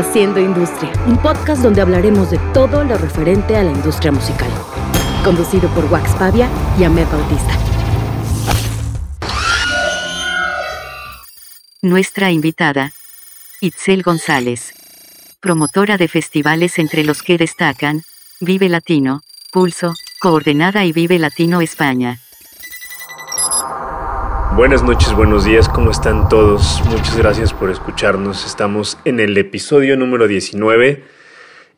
Haciendo Industria, un podcast donde hablaremos de todo lo referente a la industria musical. Conducido por Wax Pavia y Ahmed Bautista. Nuestra invitada, Itzel González, promotora de festivales entre los que destacan Vive Latino, Pulso, Coordenada y Vive Latino España. Buenas noches, buenos días, ¿cómo están todos? Muchas gracias por escucharnos. Estamos en el episodio número 19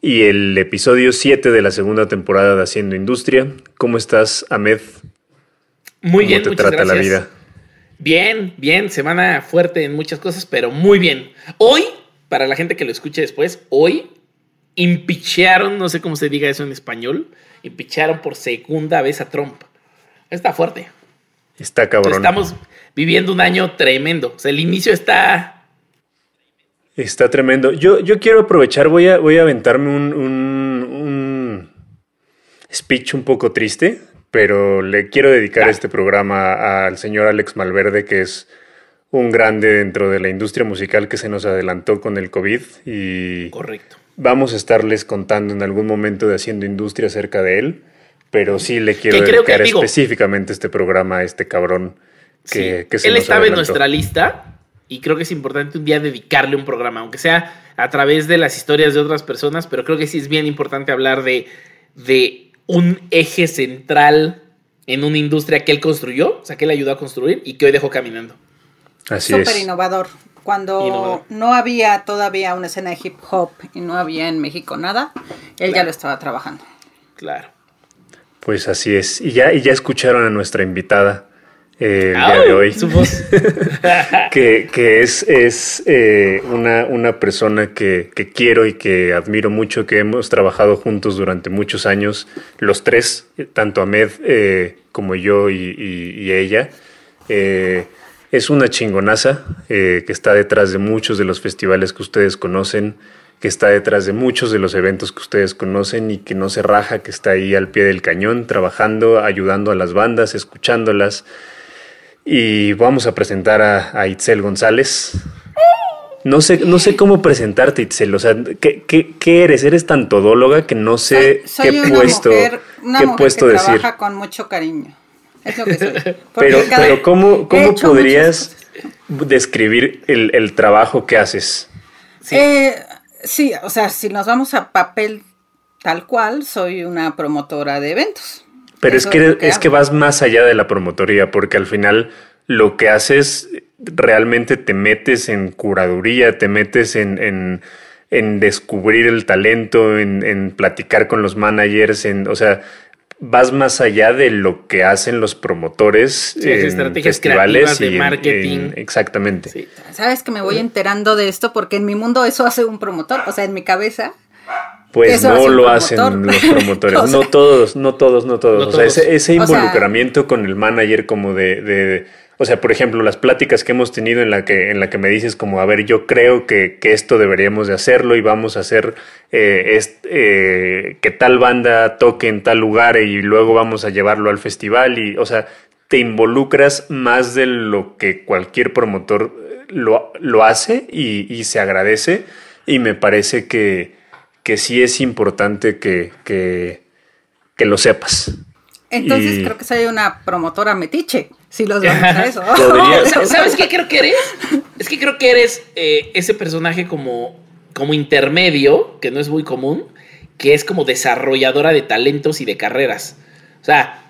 y el episodio 7 de la segunda temporada de Haciendo Industria. ¿Cómo estás, Ahmed? Muy bien, ¿Cómo te trata la vida? Bien, bien, semana fuerte en muchas cosas, pero muy bien. Hoy, para la gente que lo escuche después, hoy impichearon, no sé cómo se diga eso en español, impichearon por segunda vez a Trump. Está fuerte. Está cabrón. estamos viviendo un año tremendo. O sea, el inicio está. Está tremendo. Yo, yo quiero aprovechar, voy a, voy a aventarme un, un, speech un poco triste, pero le quiero dedicar este programa al señor Alex Malverde, que es un grande dentro de la industria musical que se nos adelantó con el COVID. Y Correcto. Vamos a estarles contando en algún momento de Haciendo Industria acerca de él pero sí le quiero dedicar específicamente este programa a este cabrón que, se Él estaba en nuestra lista y creo que es importante un día dedicarle un programa, aunque sea a través de las historias de otras personas, pero creo que sí es bien importante hablar de, de un eje central en una industria que él construyó, o sea, que él ayudó a construir y que hoy dejó caminando. Así Súper innovador. Cuando no había todavía una escena de hip hop y no había en México nada, él ya lo estaba trabajando. Claro. Pues así es. Y ya, y ya escucharon a nuestra invitada eh, el día de hoy. que, que, es, es eh, una, una, persona que, que, quiero y que admiro mucho, que hemos trabajado juntos durante muchos años, los tres, tanto Ahmed eh, como yo y, y ella. es una chingonaza que está detrás de muchos de los festivales que ustedes conocen que está detrás de muchos de los eventos que ustedes conocen y que no se raja, que está ahí al pie del cañón, trabajando, ayudando a las bandas, escuchándolas. Y vamos a presentar a, Itzel González. No sé, no sé cómo presentarte, Itzel. O sea, ¿qué, qué, eres? Eres tan todóloga que no sé qué puesto, qué puesto que decir. Trabaja con mucho cariño. Es lo que soy. Pero, pero ¿cómo, cómo podrías describir el, el, trabajo que haces? Sí. Eh, Sí, o sea, si nos vamos a papel tal cual, soy una promotora de eventos. Pero es que, es que, vas más allá de la promotoría, porque al final lo que haces realmente te metes en curaduría, te metes en, en, descubrir el talento, en, en, platicar con los managers, en, o sea, vas más allá de lo que hacen los promotores en estrategias festivales de marketing. exactamente. Sabes que me voy enterando de esto porque en mi mundo eso hace un promotor, o sea, en mi cabeza. Pues no lo hacen los promotores, no todos, no todos, no todos. O sea, ese, involucramiento con el manager como de o sea, por ejemplo, las pláticas que hemos tenido en la que, en la que me dices como, a ver, yo creo que, esto deberíamos de hacerlo y vamos a hacer eh, eh, que tal banda toque en tal lugar y luego vamos a llevarlo al festival y, o sea, te involucras más de lo que cualquier promotor eh, lo, lo hace y, se agradece y me parece que, que sí es importante que, que, que lo sepas. Entonces creo que soy una promotora metiche, si los vamos a eso. ¿Sabes qué creo que eres? Es que creo que eres eh, ese personaje como, como intermedio, que no es muy común, que es como desarrolladora de talentos y de carreras. O sea,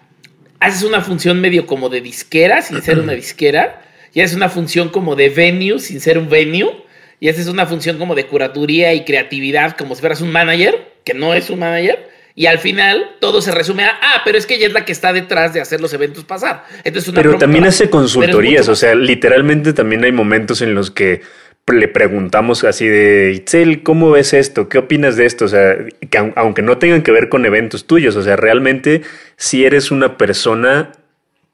haces una función medio como de disquera, sin ser una disquera, y haces una función como de venue, sin ser un venue, y haces una función como de curatoría y creatividad, como si fueras un manager, que no es un manager y al final todo se resume a, ah, pero es que ella es la que está detrás de hacer los eventos pasar. Entonces, pero también hace consultorías, o sea, literalmente también hay momentos en los que le preguntamos así de, Itzel, ¿cómo ves esto? ¿Qué opinas de esto? O sea, que aunque no tengan que ver con eventos tuyos, o sea, realmente si eres una persona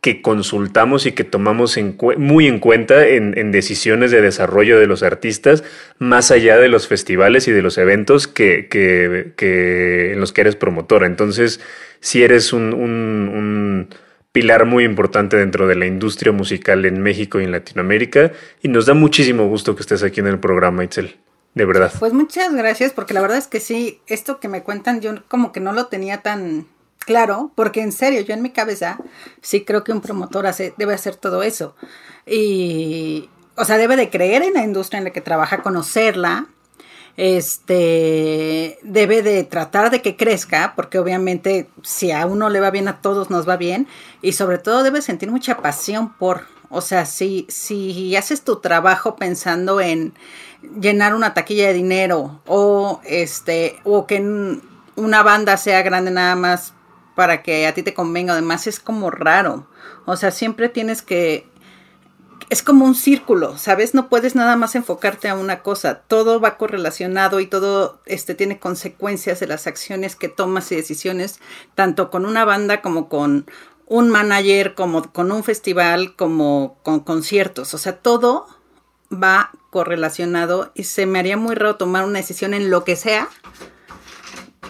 que consultamos y que tomamos muy en cuenta en, decisiones de desarrollo de los artistas, más allá de los festivales y de los eventos que, que, en los que eres promotora. Entonces, si eres un, un, pilar muy importante dentro de la industria musical en México y en Latinoamérica, y nos da muchísimo gusto que estés aquí en el programa, Itzel. de verdad. Pues muchas gracias, porque la verdad es que sí, esto que me cuentan yo como que no lo tenía tan claro, porque en serio, yo en mi cabeza sí creo que un promotor hace, debe hacer todo eso. Y, o sea, debe de creer en la industria en la que trabaja, conocerla, este debe de tratar de que crezca, porque obviamente si a uno le va bien, a todos nos va bien, y sobre todo debe sentir mucha pasión por, o sea, si, si haces tu trabajo pensando en llenar una taquilla de dinero o este o que una banda sea grande nada más para que a ti te convenga, además es como raro. O sea, siempre tienes que es como un círculo, ¿sabes? No puedes nada más enfocarte a una cosa. Todo va correlacionado y todo este, tiene consecuencias de las acciones que tomas y decisiones, tanto con una banda como con un manager, como con un festival, como con conciertos. O sea, todo va correlacionado y se me haría muy raro tomar una decisión en lo que sea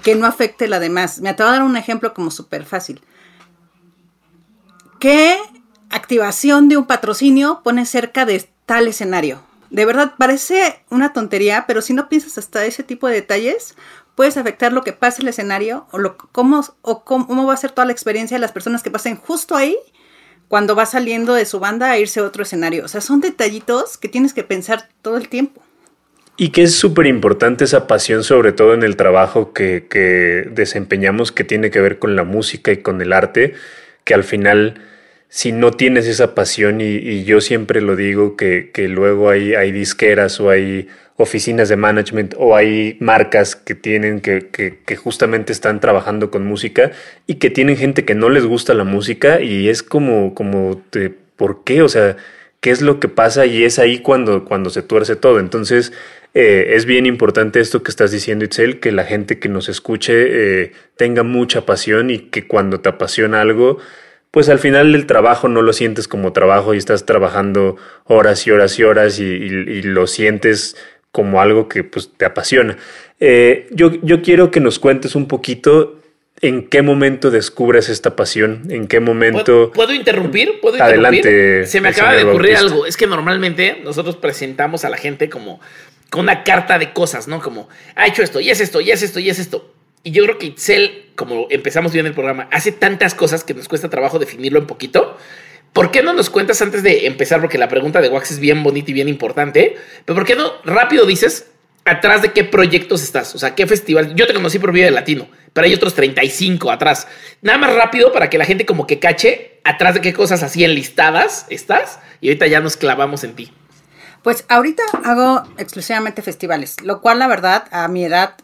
que no afecte la demás. Me atrevo a dar un ejemplo como súper fácil. ¿Qué activación de un patrocinio pone cerca de tal escenario. De verdad, parece una tontería, pero si no piensas hasta ese tipo de detalles, puedes afectar lo que pasa el escenario o, lo, cómo, o cómo, va a ser toda la experiencia de las personas que pasen justo ahí cuando va saliendo de su banda a irse a otro escenario. O sea, son detallitos que tienes que pensar todo el tiempo. Y que es súper importante esa pasión, sobre todo en el trabajo que, que desempeñamos, que tiene que ver con la música y con el arte, que al final si no tienes esa pasión, y, yo siempre lo digo, que, luego hay, hay, disqueras o hay oficinas de management o hay marcas que tienen que, que, justamente están trabajando con música y que tienen gente que no les gusta la música y es como, como ¿por qué? O sea, ¿qué es lo que pasa? Y es ahí cuando, cuando se tuerce todo. Entonces, eh, es bien importante esto que estás diciendo, Itzel, que la gente que nos escuche eh, tenga mucha pasión y que cuando te apasiona algo, pues al final el trabajo no lo sientes como trabajo y estás trabajando horas y horas y horas y, lo sientes como algo que pues, te apasiona. Eh, yo, yo quiero que nos cuentes un poquito ¿En qué momento descubres esta pasión? ¿En qué momento... ¿Puedo, interrumpir? ¿Puedo interrumpir? Adelante. Se me acaba de ocurrir algo. Es que normalmente nosotros presentamos a la gente como con una carta de cosas, ¿no? Como, ha hecho esto, y es esto, y es esto, y es esto. Y yo creo que Itzel, como empezamos bien el programa, hace tantas cosas que nos cuesta trabajo definirlo un poquito. ¿Por qué no nos cuentas antes de empezar? Porque la pregunta de Wax es bien bonita y bien importante. Pero ¿por qué no rápido dices atrás de qué proyectos estás? O sea, qué festival. Yo te conocí por Vive Latino, pero hay otros 35 atrás. Nada más rápido para que la gente como que cache atrás de qué cosas así enlistadas estás. Y ahorita ya nos clavamos en ti. Pues ahorita hago exclusivamente festivales, lo cual la verdad a mi edad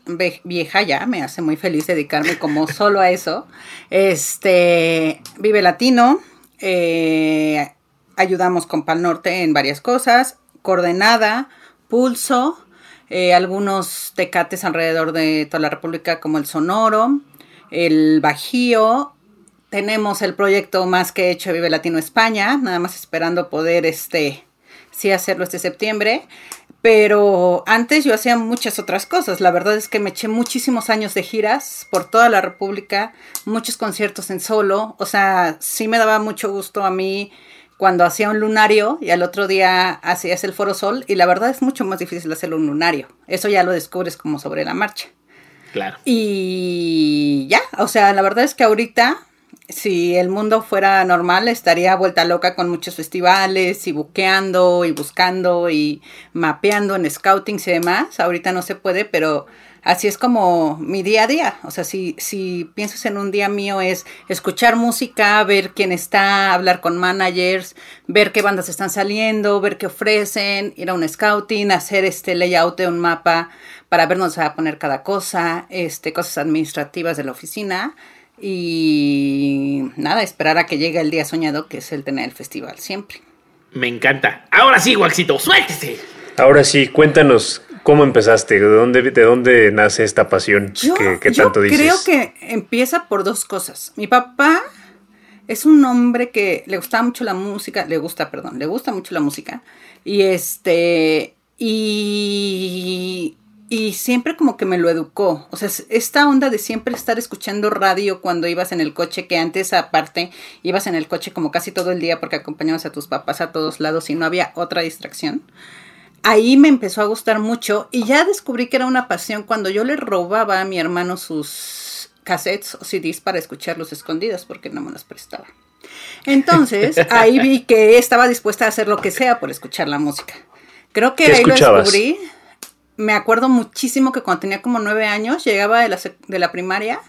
vieja ya me hace muy feliz dedicarme como solo a eso. Este, Vive Latino, eh, ayudamos con Pal Norte en varias cosas, Coordenada, Pulso, eh, algunos tecates alrededor de toda la República como el Sonoro, el Bajío, tenemos el proyecto más que hecho Vive Latino España, nada más esperando poder este sí hacerlo este septiembre. Pero antes yo hacía muchas otras cosas. La verdad es que me eché muchísimos años de giras por toda la República, muchos conciertos en solo. O sea, sí me daba mucho gusto a mí cuando hacía un lunario y al otro día hacías el Foro Sol. Y la verdad es mucho más difícil hacerlo un lunario. Eso ya lo descubres como sobre la marcha. Claro. Y ya, o sea, la verdad es que ahorita si el mundo fuera normal, estaría vuelta loca con muchos festivales y buqueando y buscando y mapeando en scouting y demás. Ahorita no se puede, pero así es como mi día a día. O sea, si, si piensas en un día mío es escuchar música, ver quién está, hablar con managers, ver qué bandas están saliendo, ver qué ofrecen, ir a un scouting, hacer este layout de un mapa para ver dónde se va a poner cada cosa, este, cosas administrativas de la oficina y nada, esperar a que llegue el día soñado, que es el tener el festival siempre. Me encanta. Ahora sí, Waxito, suéltese. Ahora sí, cuéntanos cómo empezaste, de dónde, de dónde nace esta pasión que, tanto dices. Creo que empieza por dos cosas. Mi papá es un hombre que le gusta mucho la música, le gusta, perdón, le gusta mucho la música. Y este, y y siempre como que me lo educó. O sea, esta onda de siempre estar escuchando radio cuando ibas en el coche, que antes aparte ibas en el coche como casi todo el día porque acompañabas a tus papás a todos lados y no había otra distracción. Ahí me empezó a gustar mucho y ya descubrí que era una pasión cuando yo le robaba a mi hermano sus cassettes o CDs para escucharlos escondidas porque no me las prestaba. Entonces, ahí vi que estaba dispuesta a hacer lo que sea por escuchar la música. Creo que ahí lo descubrí. Me acuerdo muchísimo que cuando tenía como nueve años, llegaba de la, de la primaria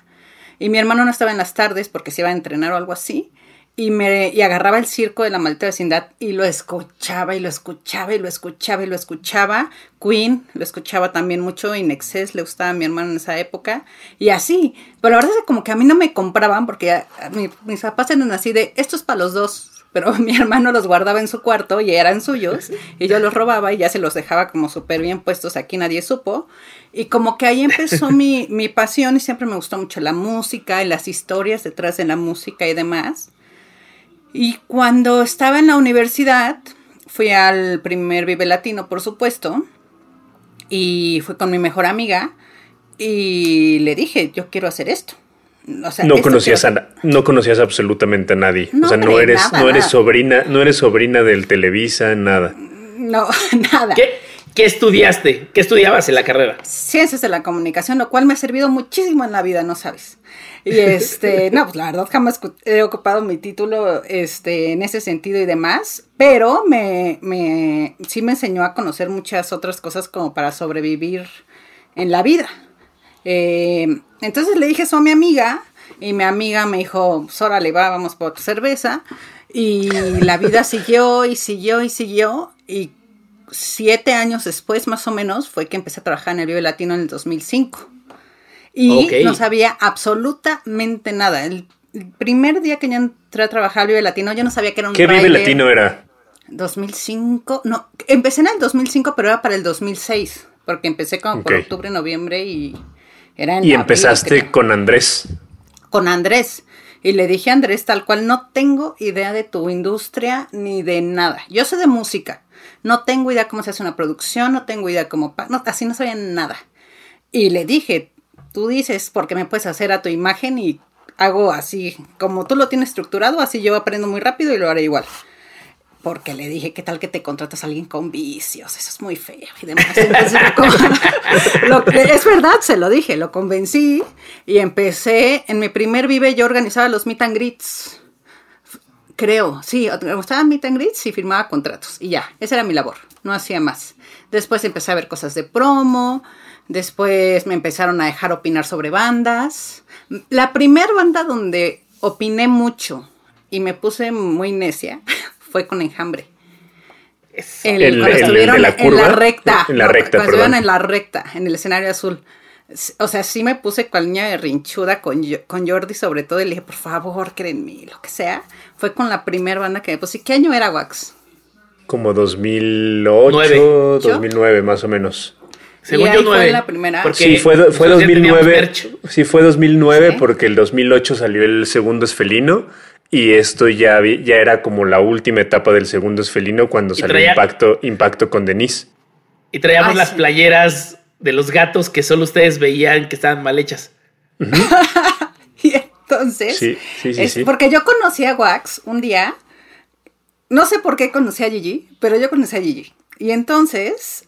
y mi hermano no estaba en las tardes porque se iba a entrenar o algo así y me y agarraba el circo de la maldita vecindad y lo escuchaba y lo escuchaba y lo escuchaba y lo escuchaba. Queen lo escuchaba también mucho, Inexcess le gustaba a mi hermano en esa época y así. Pero la verdad es que como que a mí no me compraban porque mis papás eran así de esto es para los dos. Pero mi hermano los guardaba en su cuarto y eran suyos y yo los robaba y ya se los dejaba como súper bien puestos aquí, nadie supo. Y como que ahí empezó mi, mi pasión y siempre me gustó mucho la música y las historias detrás de la música y demás. Y cuando estaba en la universidad, fui al primer Vive Latino, por supuesto, y fui con mi mejor amiga y le dije, yo quiero hacer esto. no conocías a, no conocías absolutamente a nadie. o sea, no eres, no eres sobrina, no eres sobrina del Televisa, nada. No, nada. ¿Qué? ¿Qué estudiaste? ¿Qué estudiabas en la carrera? Ciencias de la comunicación, lo cual me ha servido muchísimo en la vida, no sabes. Y este, no, pues la verdad jamás he ocupado mi título este, en ese sentido y demás, pero me, me, sí me enseñó a conocer muchas otras cosas como para sobrevivir en la vida. Eh, entonces le dije eso a mi amiga y mi amiga me dijo, pues órale, va, vamos por cerveza. Y la vida siguió y siguió y siguió y siete años después, más o menos, fue que empecé a trabajar en el Vive Latino en el 2005. Y no sabía absolutamente nada. El primer día que yo entré a trabajar al Vive Latino, yo no sabía que era un ¿Qué Vive Latino era? 2005, no, empecé en el 2005, pero era para el 2006, porque empecé como por octubre, noviembre y era en Y empezaste con Andrés. Con Andrés. Y le dije a Andrés tal cual, no tengo idea de tu industria ni de nada. Yo sé de música, no tengo idea cómo se hace una producción, no tengo idea cómo... No, así no sabía nada. Y le dije, tú dices, porque me puedes hacer a tu imagen y hago así, como tú lo tienes estructurado, así yo aprendo muy rápido y lo haré igual. Porque le dije, ¿qué tal que te contratas a alguien con vicios? Eso es muy feo y demás. es verdad, se lo dije, lo convencí y empecé, en mi primer vive yo organizaba los meet and greets Creo, sí, gustaban meet and greets y firmaba contratos. Y ya, esa era mi labor, no hacía más. Después empecé a ver cosas de promo, después me empezaron a dejar opinar sobre bandas. La primera banda donde opiné mucho y me puse muy necia fue con Enjambre. El, cuando estuvieron en la recta. En la recta, cuando estuvieron en la recta, en el escenario azul. O sea, sí me puse cual niña de rinchuda con, con Jordi sobre todo y le dije, por favor, créenme, lo que sea. Fue con la primera banda que me puse. ¿Qué año era Wax? Como 2008, 2009 más o menos. Según yo, Fue la primera. sí, fue, fue 2009. Sí, fue 2009 porque el 2008 salió el segundo esfelino y esto ya, ya era como la última etapa del segundo esfelino cuando salió Impacto, Impacto con Denise. Y traíamos ah, las playeras de los gatos que solo ustedes veían que estaban mal hechas. y entonces, sí, sí, sí, porque yo conocí a Wax un día, no sé por qué conocí a Gigi, pero yo conocí a Gigi. Y entonces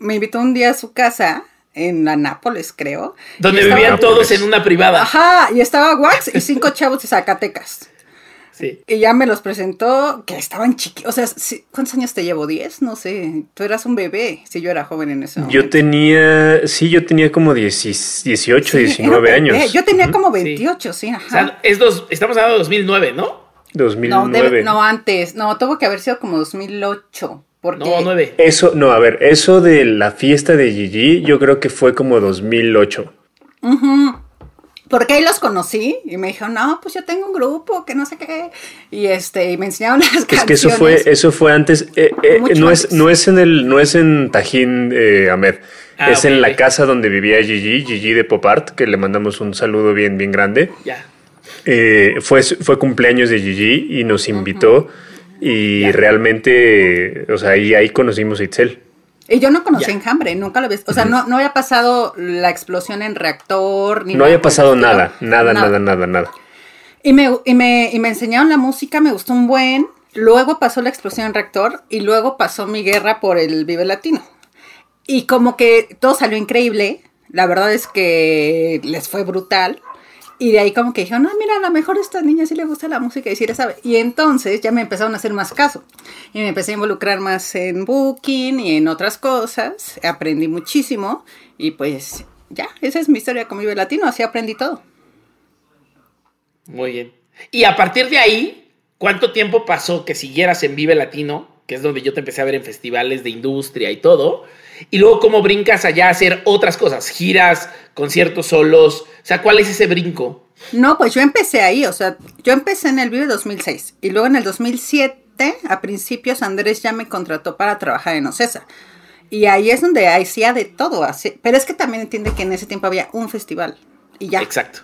me invitó un día a su casa en la Nápoles, creo. Donde vivían todos en una privada. Ajá, y estaba Wax y cinco chavos de Zacatecas. Y ya me los presentó, que estaban chiquitos. O sea, ¿cuántos años te llevo? ¿10? No sé. Tú eras un bebé, si yo era joven en ese momento. Yo tenía, sí, yo tenía como 18, 19 años. Yo tenía como 28, sí, ajá. O sea, es dos, estamos hablando de 2009, ¿no? 2009. No, antes. No, tuvo que haber sido como 2008. Porque... No, 9. Eso, no, a ver, eso de la fiesta de Gigi, yo creo que fue como 2008. Ajá. Porque ahí los conocí y me dijeron, no, pues yo tengo un grupo, que no sé qué. Y este, y me enseñaron las canciones. Es que eso fue, eso fue antes, eh, eh, no, es, no es en el, no es en Tajín, eh, Ahmed. Ah, es en la casa donde vivía Gigi, Gigi de Pop Art, que le mandamos un saludo bien, bien grande. Ya. fue, fue cumpleaños de Gigi y nos invitó. Y realmente, o sea, ahí, ahí conocimos a Itzel. Y yo no conocí Enjambre, nunca lo ves. O sea, no, no había pasado la explosión en reactor. Ni no había pasado nada, nada, nada, nada, nada, Y me, y, me, y me enseñaron la música, me gustó un buen. luego pasó la explosión en reactor y luego pasó mi guerra por el Vive Latino. Y como que todo salió increíble, la verdad es que les fue brutal. Y de ahí como que dijeron, no, mira, a lo mejor a esta niña sí le gusta la música y sí le sabe. Y entonces ya me empezaron a hacer más caso. Y me empecé a involucrar más en Booking y en otras cosas. Aprendí muchísimo. Y pues ya, esa es mi historia con Vive Latino. Así aprendí todo. Muy bien. Y a partir de ahí, ¿cuánto tiempo pasó que siguieras en Vive Latino? Que es donde yo te empecé a ver en festivales de industria y todo. Y luego, ¿cómo brincas allá a hacer otras cosas? Giras, conciertos solos. O sea, ¿cuál es ese brinco? No, pues yo empecé ahí. O sea, yo empecé en el Vive 2006. Y luego en el 2007, a principios, Andrés ya me contrató para trabajar en Ocesa. Y ahí es donde hacía de todo. Así. Pero es que también entiende que en ese tiempo había un festival. Y ya. Exacto.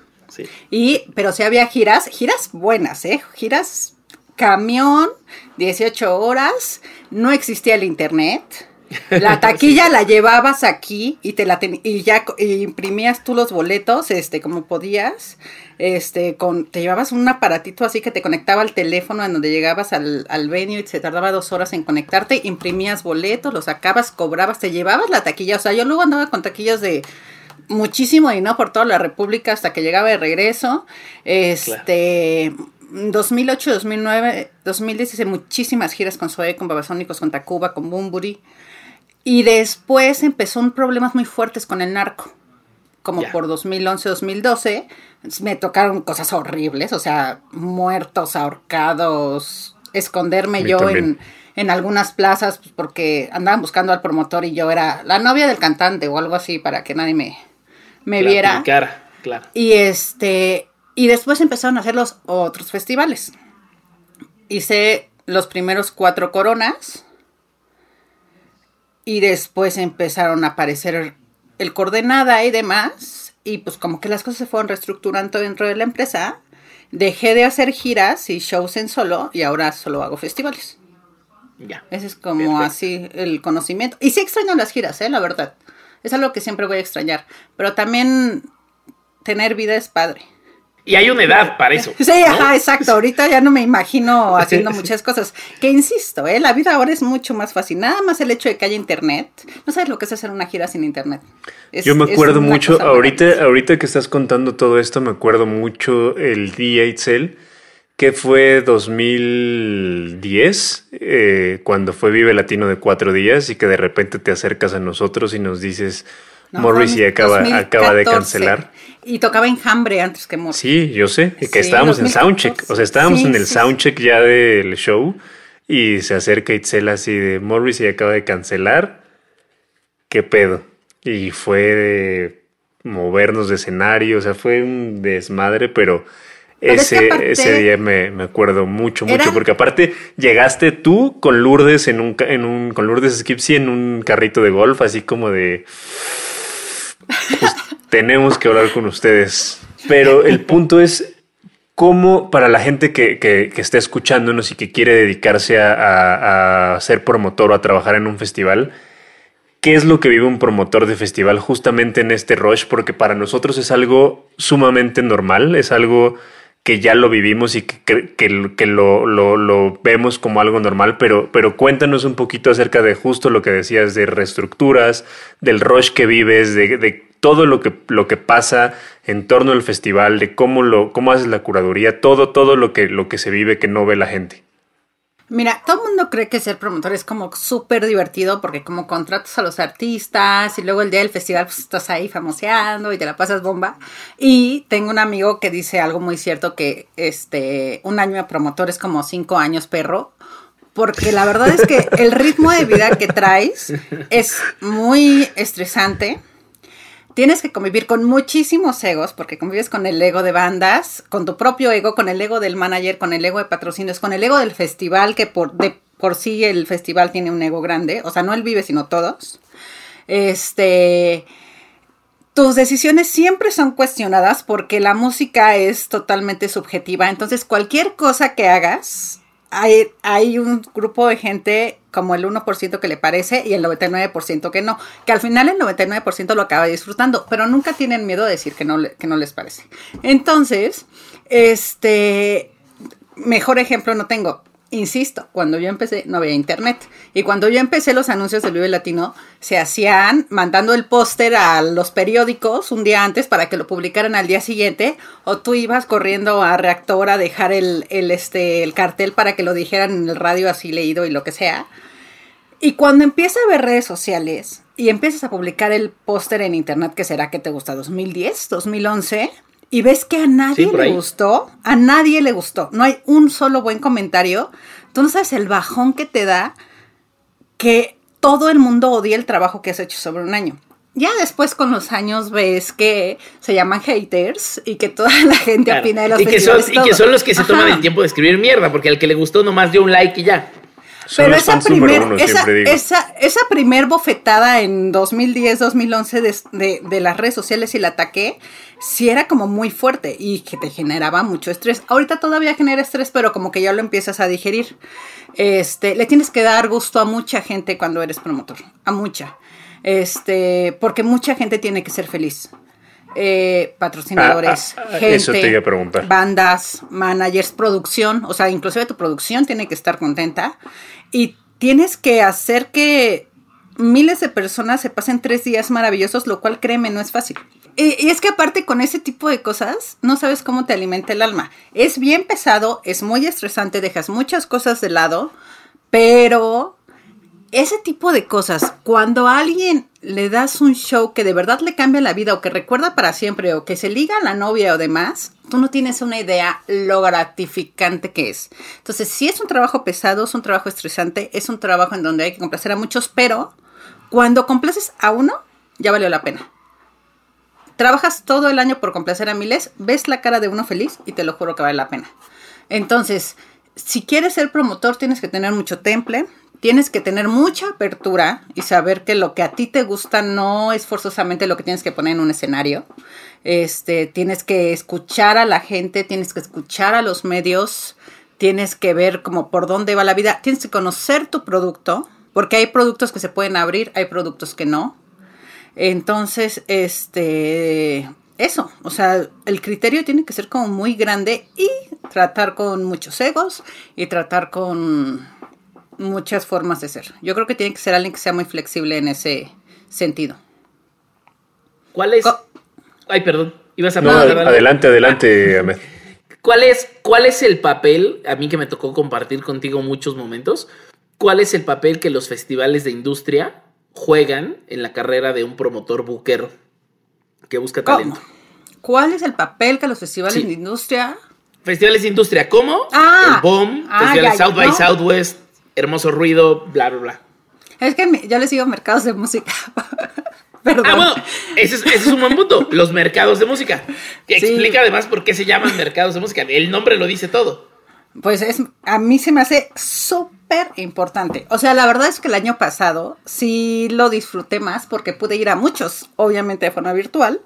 Y, pero sí había giras, giras buenas, ¿eh? Giras camión, 18 horas, no existía el internet. La taquilla la llevabas aquí y te la y ya imprimías tú los boletos, este, como podías, este, con, te llevabas un aparatito así que te conectaba al teléfono en donde llegabas al, al venue y se tardaba dos horas en conectarte, imprimías boletos, los sacabas, cobrabas, te llevabas la taquilla, o sea, yo luego andaba con taquillas de muchísimo y no por toda la República hasta que llegaba de regreso. Este. 2008, 2009, 2010 hice muchísimas giras con Zoe, con Babasónicos, con Tacuba, con Bumburi. Y después empezó un problemas muy fuertes con el narco. Como por 2011, 2012. Me tocaron cosas horribles, o sea, muertos, ahorcados, esconderme yo en, en, algunas plazas pues, porque andaban buscando al promotor y yo era la novia del cantante o algo así para que nadie me, me viera. claro. Y este, y después empezaron a hacer los otros festivales. Hice los primeros cuatro coronas. Y después empezaron a aparecer el coordenada y demás. Y pues como que las cosas se fueron reestructurando dentro de la empresa. Dejé de hacer giras y shows en solo y ahora solo hago festivales. Ya. Ese es como así el conocimiento. Y sí extraño las giras, ¿eh? La verdad. Es algo que siempre voy a extrañar. Pero también tener vida es padre. Y hay una edad para eso. Sí, ajá, exacto. Ahorita ya no me imagino haciendo muchas cosas. Que insisto, ¿eh? la vida ahora es mucho más fácil. Nada más el hecho de que haya internet. No sabes lo que es hacer una gira sin internet. Yo me acuerdo mucho, ahorita, ahorita que estás contando todo esto, me acuerdo mucho el día Itzel que fue 2010, eh, cuando fue Vive Latino de cuatro días y que de repente te acercas a nosotros y nos dices, Morris y acaba, acaba de cancelar. Y tocaba Enjambre antes que Morris. Sí, yo sé, que estábamos en Soundcheck, o sea, estábamos en el Soundcheck ya del show y se acerca Itzel así de Morris y acaba de cancelar, ¿qué pedo? Y fue de movernos de escenario, o sea, fue un desmadre, pero ese, ese día me, acuerdo mucho, mucho, porque aparte llegaste tú con Lourdes en un, en un con Lourdes Skipsy en un carrito de golf, así como de tenemos que hablar con ustedes. Pero el punto es cómo para la gente que, que, está escuchándonos y que quiere dedicarse a, a, ser promotor o a trabajar en un festival, ¿qué es lo que vive un promotor de festival justamente en este rush? Porque para nosotros es algo sumamente normal, es algo que ya lo vivimos y que, que, lo, lo, vemos como algo normal, pero, pero cuéntanos un poquito acerca de justo lo que decías de reestructuras, del rush que vives, de, de todo lo que, lo que pasa en torno al festival, de cómo, lo, cómo haces la curaduría, todo, todo lo que, lo que se vive que no ve la gente. Mira, todo el mundo cree que ser promotor es como súper divertido porque como contratas a los artistas y luego el día del festival pues estás ahí famoseando y te la pasas bomba. Y tengo un amigo que dice algo muy cierto que este un año de promotor es como cinco años perro. Porque la verdad es que el ritmo de vida que traes es muy estresante tienes que convivir con muchísimos egos, porque convives con el ego de bandas, con tu propio ego, con el ego del manager, con el ego de patrocinios, con el ego del festival, que por, de, por sí el festival tiene un ego grande, o sea, no él vive, sino todos. Este, tus decisiones siempre son cuestionadas porque la música es totalmente subjetiva, entonces cualquier cosa que hagas hay, un grupo de gente como el 1% que le parece y el 99% que no, que al final el 99% lo acaba disfrutando, pero nunca tienen miedo de decir que no, que no les parece. Entonces, este, mejor ejemplo no tengo. Insisto, cuando yo empecé no había internet. Y cuando yo empecé los anuncios del Vive Latino, se hacían mandando el póster a los periódicos un día antes para que lo publicaran al día siguiente. O tú ibas corriendo a reactor a dejar el, el, este, el cartel para que lo dijeran en el radio así leído y lo que sea. Y cuando empieza a ver redes sociales y empiezas a publicar el póster en internet, que será que te gusta 2010, 2011, y ves que a nadie le gustó, a nadie le gustó, no hay un solo buen comentario, tú no sabes el bajón que te da que todo el mundo odia el trabajo que has hecho sobre un año. Ya después con los años ves que se llaman haters y que toda la gente opina de los y que, son, y que son los que se toman el tiempo de escribir mierda, porque al que le gustó nomás dio un like y ya. Pero esa primer, esa, esa, esa, primer bofetada en 2010, 2011 de, de, de, las redes sociales y el ataque, sí era como muy fuerte y que te generaba mucho estrés. Ahorita todavía genera estrés, pero como que ya lo empiezas a digerir. Este, le tienes que dar gusto a mucha gente cuando eres promotor, a mucha. Este, porque mucha gente tiene que ser feliz. Eh, patrocinadores, ah, ah, gente, bandas, managers, producción, o sea, inclusive tu producción tiene que estar contenta y tienes que hacer que miles de personas se pasen tres días maravillosos, lo cual créeme no es fácil. Y, es que aparte con ese tipo de cosas, no sabes cómo te alimenta el alma. Es bien pesado, es muy estresante, dejas muchas cosas de lado, pero ese tipo de cosas, cuando a alguien le das un show que de verdad le cambia la vida o que recuerda para siempre o que se liga a la novia o demás, tú no tienes una idea lo gratificante que es. Entonces, si es un trabajo pesado, es un trabajo estresante, es un trabajo en donde hay que complacer a muchos, pero cuando complaces a uno, ya valió la pena. Trabajas todo el año por complacer a miles, ves la cara de uno feliz y te lo juro que vale la pena. Entonces, si quieres ser promotor, tienes que tener mucho temple, tienes que tener mucha apertura y saber que lo que a ti te gusta no es forzosamente lo que tienes que poner en un escenario. Este, tienes que escuchar a la gente, tienes que escuchar a los medios, tienes que ver como por dónde va la vida, tienes que conocer tu producto, porque hay productos que se pueden abrir, hay productos que no. Entonces, este, eso, o sea, el criterio tiene que ser como muy grande y tratar con muchos egos y tratar con muchas formas de ser. Yo creo que tiene que ser alguien que sea muy flexible en ese sentido. ¿Cuál es? Ay, perdón. Ibas a no, adelante, adelante, Ahmed. ¿Cuál es, ¿Cuál es el papel, a mí que me tocó compartir contigo muchos momentos, cuál es el papel que los festivales de industria juegan en la carrera de un promotor buquero que busca talento? ¿Cuál es el papel que los festivales de industria? Festivales de industria, ¿cómo? Ah, el BOM, ah, festivales South by Southwest, hermoso ruido, bla, bla, bla. Es que yo les digo mercados de música. Perdón. Ah, bueno, ese es, un buen punto. Los mercados de música. Que explica además por qué se llaman mercados de música. El nombre lo dice todo. Pues es, a mí se me hace súper importante. O sea, la verdad es que el año pasado sí lo disfruté más porque pude ir a muchos, obviamente de forma virtual,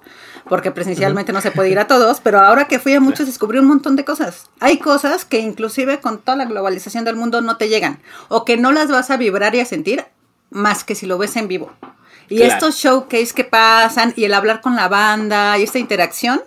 porque presencialmente no se puede ir a todos, pero ahora que fui a muchos descubrí un montón de cosas. Hay cosas que inclusive con toda la globalización del mundo no te llegan o que no las vas a vibrar y a sentir más que si lo ves en vivo. Y estos showcase que pasan y el hablar con la banda y esta interacción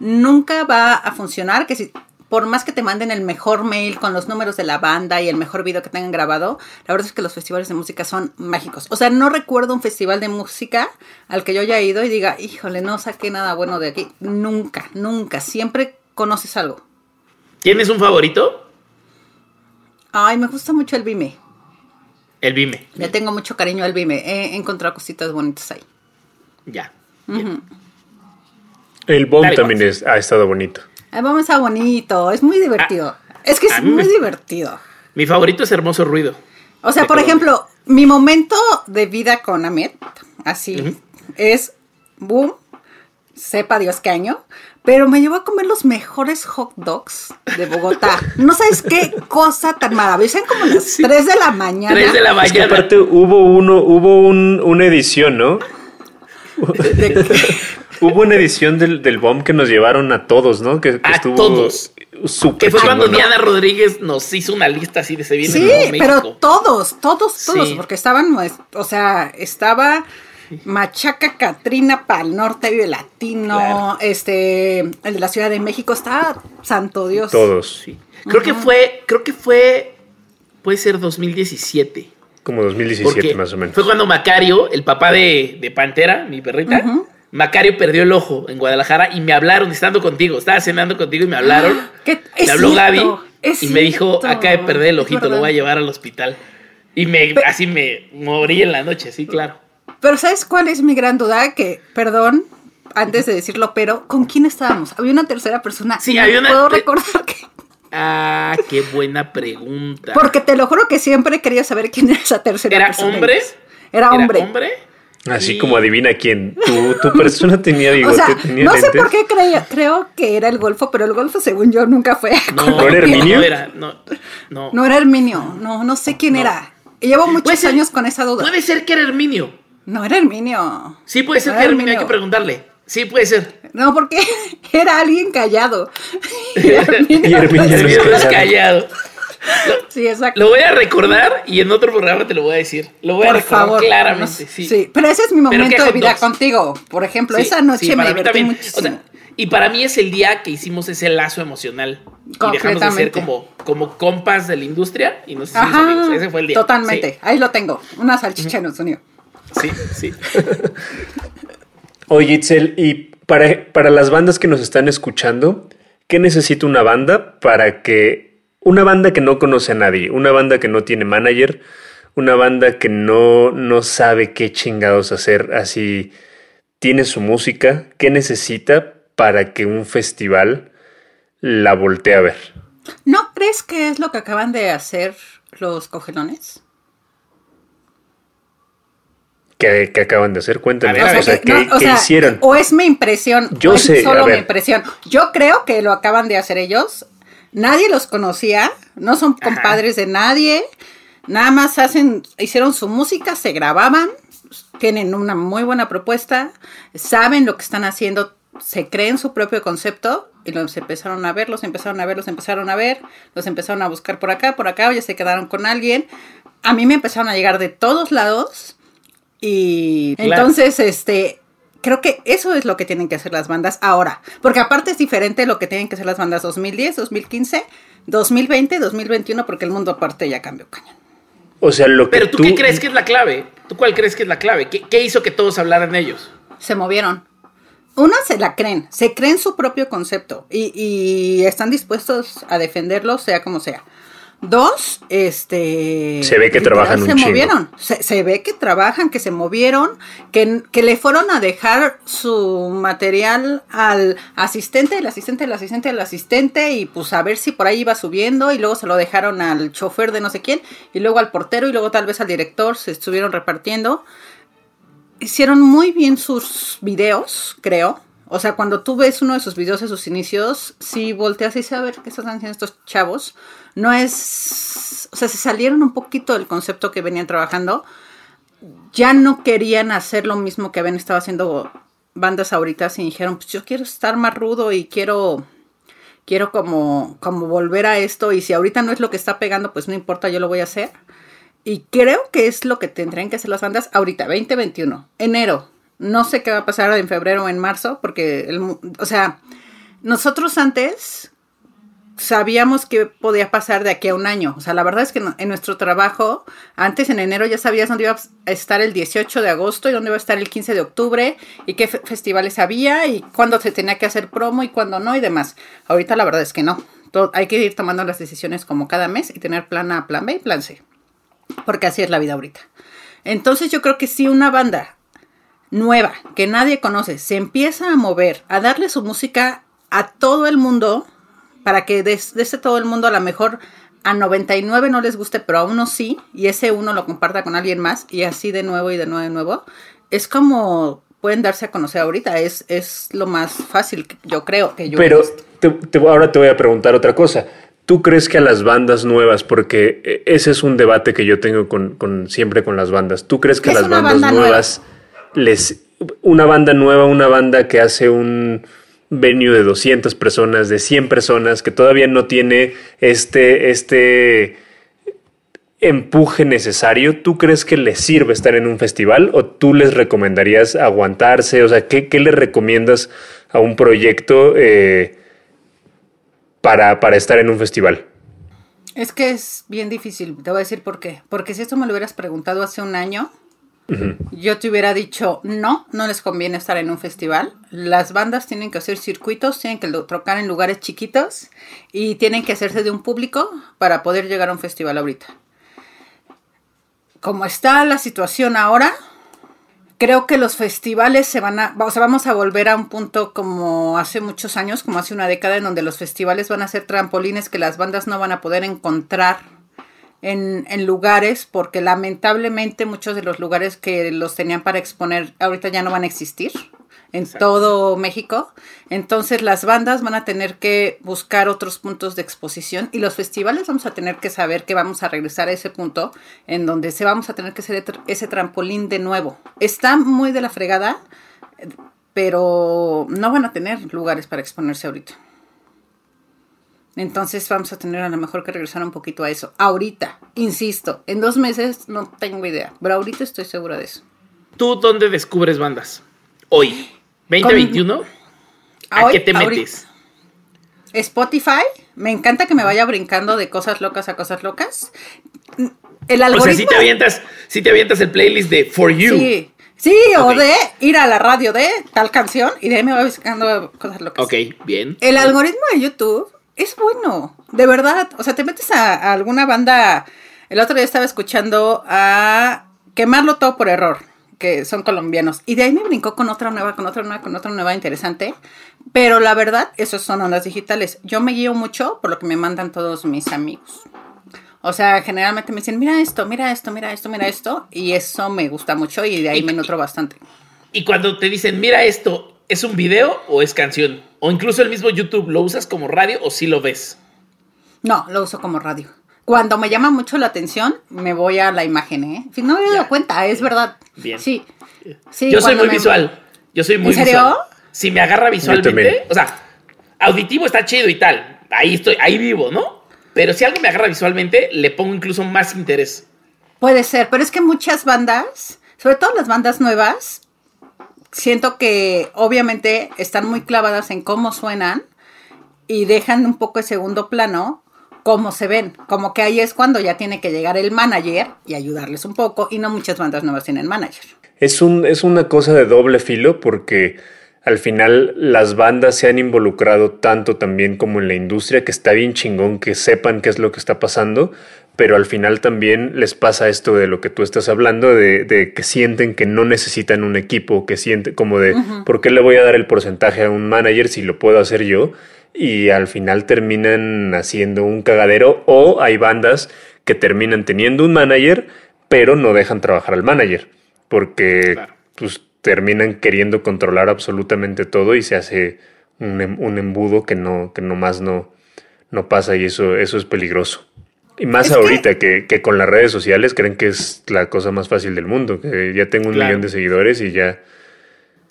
nunca va a funcionar que si por más que te manden el mejor mail con los números de la banda y el mejor video que tengan grabado, la verdad es que los festivales de música son mágicos. O sea, no recuerdo un festival de música al que yo haya ido y diga, híjole, no saqué nada bueno de aquí. Nunca, nunca. Siempre conoces algo. ¿Tienes un favorito? Ay, me gusta mucho el Vime. El Vime. Le tengo mucho cariño al Vime. He encontrado cositas bonitas ahí. Ya. El BOM también ha estado bonito. Vamos a bonito, es muy divertido. Ah, es que es muy divertido. Mi favorito es Hermoso Ruido. O sea, por ejemplo, mi momento de vida con Ahmed, así, es boom, sepa Dios qué año, pero me llevó a comer los mejores hot dogs de Bogotá. No sabes qué cosa tan maravillosa. Eran como las 3 de la mañana. 3 de la mañana. Es que aparte hubo uno, hubo un, una edición, ¿no? Hubo una edición del, del BOM que nos llevaron a todos, ¿no? Que, a todos. Que fue cuando Diana Rodríguez nos hizo una lista así de se viene Sí, pero todos, todos, todos, porque estaban, o sea, estaba Machaca Catrina para el norte, Vive Latino, este, el de la Ciudad de México, estaba santo Dios. Todos. Sí. Creo que fue, creo que fue puede ser 2017. Como 2017 más o menos. Fue cuando Macario, el papá de, de Pantera, mi perrita, Macario perdió el ojo en Guadalajara y me hablaron, estando contigo, estaba cenando contigo y me hablaron. ¿Qué? Me habló Gaby y me dijo, acá de perder el ojito, lo voy a llevar al hospital. Y me, así me morí en la noche, sí, claro. Pero ¿sabes cuál es mi gran duda? Que, perdón, antes de decirlo, pero ¿con quién estábamos? Había una tercera persona. Sí, había una. Puedo recordar que. Ah, qué buena pregunta. Porque te lo juro que siempre quería saber quién era esa tercera ¿Era persona. hombre? Era hombre. ¿Era hombre? Así Y- como adivina quién. Tu, tu persona tenía O bigote, sea, tenía no sé por qué creía, creo que era el golfo, pero el golfo, según yo, nunca fue. No, ¿No era Herminio? No era, no. No. No era Herminio, no, no sé quién No. era. Y Llevo muchos Puede ser- años con esa duda. Puede ser que era Herminio. No era Herminio. Sí, puede ser No que era Herminio, hay que preguntarle. Sí, puede ser. No, porque era alguien callado. Y Herminio- Y Herminio no es Herminio no es callado. Sí, exacto. Lo voy a recordar y en otro programa te lo voy a decir. Lo voy a Por recordar favor. claramente, no- sí. pero ese es mi momento de vida dogs. contigo. Por ejemplo, Sí, esa noche sí, me divertí también. muchísimo. O sea, y para mí es el día que hicimos ese lazo emocional. Y dejamos de ser Completamente. como, como compas de la industria y nos hicimos amigos. Ese fue el día. Totalmente. Ahí lo tengo. Una salchicha nos unió. Sí, sí. sí. Oye, Itzel, y para, para las bandas que nos están escuchando, ¿qué necesita una banda para que... Una banda que no conoce a nadie, una banda que no tiene manager, una banda que no, no sabe qué chingados hacer, así tiene su música, ¿qué necesita para que un festival la voltee a ver? ¿No crees que es lo que acaban de hacer los cogelones? ¿Qué, qué acaban de hacer? Cuéntame. O sea, ¿qué, no, o qué sea, hicieron? O es mi impresión. Yo o es sé, solo a mi impresión. Yo creo que lo acaban de hacer ellos. Nadie los conocía. No son compadres de nadie. Nada más hacen, hicieron su música, se grababan. Tienen una muy buena propuesta. Saben lo que están haciendo. Se creen su propio concepto. Y los empezaron a ver, los empezaron a ver, los empezaron a ver. Los empezaron a buscar por acá, por acá. Ya se quedaron con alguien. A mí me empezaron a llegar de todos lados. Y Claro. entonces, este, creo que eso es lo que tienen que hacer las bandas ahora. Porque aparte es diferente lo que tienen que hacer las bandas 2010, 2015, 2020, 2021, porque el mundo aparte ya cambió cañón. O sea, lo que Pero ¿tú, qué crees que es la clave? ¿Tú cuál crees que es la clave? ¿Qué, qué hizo que todos hablaran de ellos? Se movieron. Una se la creen, se creen su propio concepto y, y están dispuestos a defenderlo, sea como sea. Dos, este... Se ve que trabajan un Se chingo. movieron, se, se ve que trabajan, que se movieron, que, que le fueron a dejar su material al asistente, el asistente, el asistente, el asistente, y pues a ver si por ahí iba subiendo, y luego se lo dejaron al chofer de no sé quién, y luego al portero, y luego tal vez al director, se estuvieron repartiendo hicieron muy bien sus videos, creo. O sea, cuando tú ves uno de sus videos de sus inicios, sí volteas y dices, a ver qué están haciendo estos chavos. No es. O sea, se salieron un poquito del concepto que venían trabajando. Ya no querían hacer lo mismo que habían estado haciendo bandas ahorita y dijeron, pues yo quiero estar más rudo y quiero. Quiero como, como volver a esto. Y si ahorita no es lo que está pegando, pues no importa, yo lo voy a hacer. Y creo que es lo que tendrían que hacer las bandas ahorita, 2021, enero. No sé qué va a pasar en febrero o en marzo, porque, el o sea, nosotros antes sabíamos qué podía pasar de aquí a un año. O sea, la verdad es que en nuestro trabajo, antes en enero ya sabías dónde iba a estar el 18 de agosto y dónde iba a estar el 15 de octubre y qué fe- festivales había y cuándo se tenía que hacer promo y cuándo no y demás. Ahorita la verdad es que no. Hay que ir tomando las decisiones como cada mes y tener plan A, plan B y plan C porque así es la vida ahorita. Entonces yo creo que si una banda nueva que nadie conoce se empieza a mover, a darle su música a todo el mundo, para que des- desde todo el mundo a lo mejor a 99 no les guste, pero a uno sí, y ese uno lo comparta con alguien más, y así de nuevo y de nuevo y de nuevo, es como pueden darse a conocer ahorita, es, es lo más fácil, yo creo que yo... Pero te- te- ahora te voy a preguntar otra cosa. ¿Tú crees que a las bandas nuevas, porque eh, ese es un debate que yo tengo con, con- siempre con las bandas, ¿tú crees que ¿Qué a las bandas banda nueva? Les... Una banda nueva, una banda que hace un venue de 200 personas, de 100 personas, que todavía no tiene este, este empuje necesario, ¿tú crees que les sirve estar en un festival o tú les recomendarías aguantarse? O sea, ¿qué, qué le recomiendas a un proyecto eh, para, para estar en un festival? Es que es bien difícil, te voy a decir por qué. Porque si esto me lo hubieras preguntado hace un año, yo te hubiera dicho, no, no les conviene estar en un festival. Las bandas tienen que hacer circuitos, tienen que tocar en lugares chiquitos y tienen que hacerse de un público para poder llegar a un festival ahorita. Como está la situación ahora, creo que los festivales se van a, vamos a volver a un punto como hace muchos años, como hace una década, en donde los festivales van a ser trampolines que las bandas no van a poder encontrar en, en, lugares, porque lamentablemente muchos de los lugares que los tenían para exponer ahorita ya no van a existir en todo México. Entonces las bandas van a tener que buscar otros puntos de exposición y los festivales vamos a tener que saber que vamos a regresar a ese punto en donde se vamos a tener que hacer ese trampolín de nuevo. Está muy de la fregada, pero no van a tener lugares para exponerse ahorita. Entonces vamos a tener a lo mejor que regresar un poquito a eso. Ahorita, insisto, en dos meses no tengo idea, pero ahorita estoy segura de eso. ¿Tú dónde descubres bandas? Hoy, 2021. ¿A qué te metes? Spotify, me encanta que me vaya brincando de cosas locas a cosas locas. El algoritmo. O sea, si te avientas, si te avientas el playlist de For You. Sí. Sí, o de ir a la radio de tal canción y de ahí me va buscando cosas locas. Ok, bien. El algoritmo de YouTube es bueno, de verdad. O sea, te metes a, alguna banda. El otro día estaba escuchando a Quemarlo todo por error, que son colombianos. Y de ahí me brincó con otra nueva, con otra nueva, con otra nueva interesante. Pero la verdad, esos son ondas digitales. Yo me guío mucho por lo que me mandan todos mis amigos. O sea, generalmente me dicen, mira esto, mira esto, mira esto, mira esto. Y eso me gusta mucho y de ahí me nutro bastante. Y cuando te dicen, mira esto, ¿Es un video o es canción? O incluso el mismo YouTube, ¿lo usas como radio o sí lo ves? No, lo uso como radio. Cuando me llama mucho la atención, me voy a la imagen, ¿eh? No me he dado cuenta, es verdad. Bien. Sí. sí Yo soy muy visual. Yo soy muy ¿En serio? Si me agarra visualmente, o sea, auditivo está chido y tal. Ahí estoy, ahí vivo, ¿no? Pero si algo me agarra visualmente, le pongo incluso más interés. Puede ser, pero es que muchas bandas, sobre todo las bandas nuevas, siento que obviamente están muy clavadas en cómo suenan y dejan un poco de segundo plano cómo se ven. Como que ahí es cuando ya tiene que llegar el manager y ayudarles un poco y no muchas bandas nuevas tienen manager. Es, un, es una cosa de doble filo porque al final las bandas se han involucrado tanto también como en la industria que está bien chingón que sepan qué es lo que está pasando, pero al final también les pasa esto de lo que tú estás hablando, de, que sienten que no necesitan un equipo, que sienten como de, ¿por qué le voy a dar el porcentaje a un manager si lo puedo hacer yo? Y al final terminan haciendo un cagadero o hay bandas que terminan teniendo un manager, pero no dejan trabajar al manager, porque pues terminan queriendo controlar absolutamente todo y se hace un, em, un embudo que no, que nomás no, no pasa y eso, eso es peligroso. Y más ahorita que... con las redes sociales creen que es la cosa más fácil del mundo, que ya tengo un millón de seguidores y ya...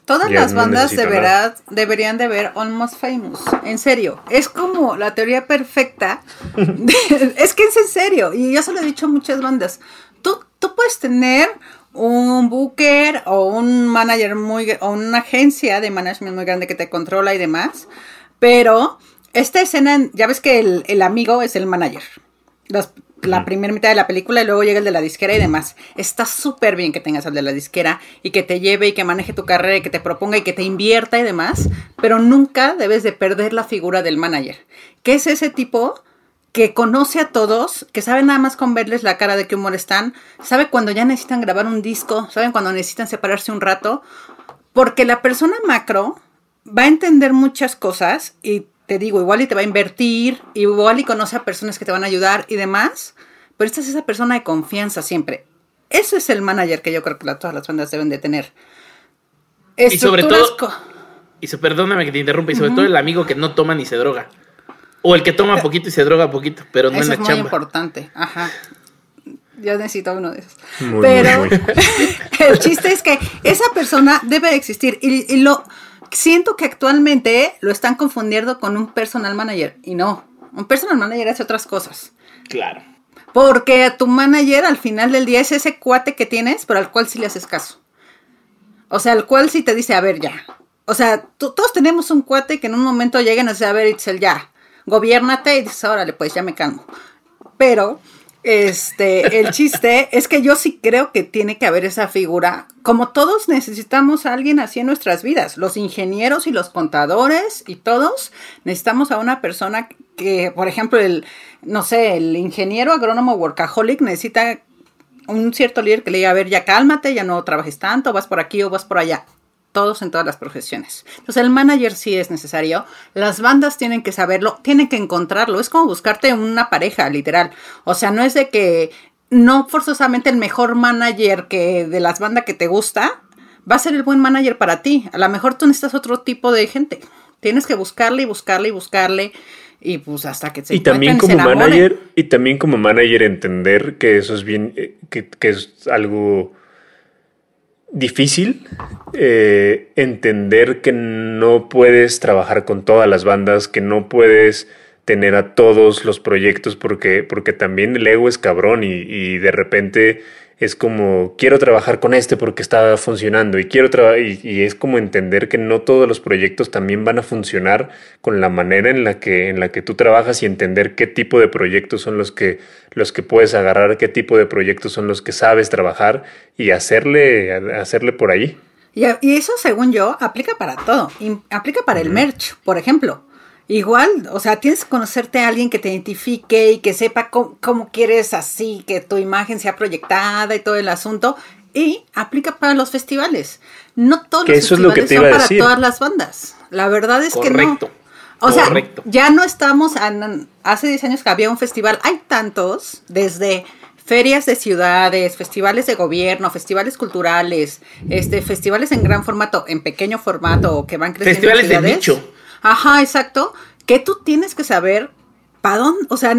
Todas las bandas de verdad deberían de ver Almost Famous. En serio, es como la teoría perfecta. es que es en serio, y yo se lo he dicho a muchas bandas. Tú, tú puedes tener un booker o un manager muy o una agencia de management muy grande que te controla y demás, pero esta escena, ya ves que el, el amigo es el manager. La primera mitad de la película y luego llega el de la disquera y demás. Está súper bien que tengas al de la disquera y que te lleve y que maneje tu carrera y que te proponga y que te invierta y demás, pero nunca debes de perder la figura del manager, que es ese tipo que conoce a todos, que sabe nada más con verles la cara de qué humor están, sabe cuando ya necesitan grabar un disco, saben cuando necesitan separarse un rato, porque la persona macro va a entender muchas cosas y te digo, igual y te va a invertir, igual y conoce a personas que te van a ayudar y demás, pero esta es esa persona de confianza siempre. Eso es el manager que yo creo que todas las bandas deben de tener. Y sobre todo, y perdóname que te interrumpa, y sobre todo el amigo que no toma ni se droga. O el que toma poquito y se droga poquito, pero no Eso en la es muy importante, ajá. Yo necesito uno de esos. pero el chiste es que esa persona debe existir y lo siento que actualmente lo están confundiendo con un personal manager y no, un personal manager hace otras cosas. Claro. Porque tu manager al final del día es ese cuate que tienes, pero al cual sí le haces caso. O sea, al cual sí te dice, a ver, ya. O sea, todos tenemos un cuate que en un momento llega y nos dice, a ver, Itzel, ya, gobiernate y dices, órale, pues ya me calmo. pero este, el chiste es que yo sí creo que tiene que haber esa figura. Como todos necesitamos a alguien así en nuestras vidas, los ingenieros y los contadores y todos necesitamos a una persona que, por ejemplo, el, no sé, el ingeniero agrónomo workaholic necesita un cierto líder que le diga, a ver, ya cálmate, ya no trabajes tanto, vas por aquí o vas por allá todos en todas las profesiones. Entonces el manager sí es necesario, las bandas tienen que saberlo, tienen que encontrarlo, es como buscarte una pareja, literal. O sea, no es de que no forzosamente el mejor manager que de las bandas que te gusta va a ser el buen manager para ti. A lo mejor tú necesitas otro tipo de gente. Tienes que buscarle y buscarle y buscarle y pues hasta que se y también como manager y también como manager entender que eso es bien eh, que, que es algo difícil eh, entender que no puedes trabajar con todas las bandas, que no puedes tener a todos los proyectos porque, porque también el ego es cabrón y, y de repente es como quiero trabajar con este porque está funcionando y quiero trabajar y, es como entender que no todos los proyectos también van a funcionar con la manera en la que en la que tú trabajas y entender qué tipo de proyectos son los que los que puedes agarrar, qué tipo de proyectos son los que sabes trabajar y hacerle hacerle por ahí. Y, eso, según yo, aplica para todo. aplica para el merch, por ejemplo. Igual, o sea, tienes que conocerte a alguien que te identifique y que sepa cómo, quieres así, que tu imagen sea proyectada y todo el asunto. Y aplica para los festivales. No todos los festivales son para todas las bandas. La verdad es que no. O sea, ya no estamos. hace 10 años que había un festival. Hay tantos, desde ferias de ciudades, festivales de gobierno, festivales culturales, este, festivales en gran formato, en pequeño formato, que van creciendo. Festivales de nicho. Ajá, exacto. Que tú tienes que saber para dónde, o sea,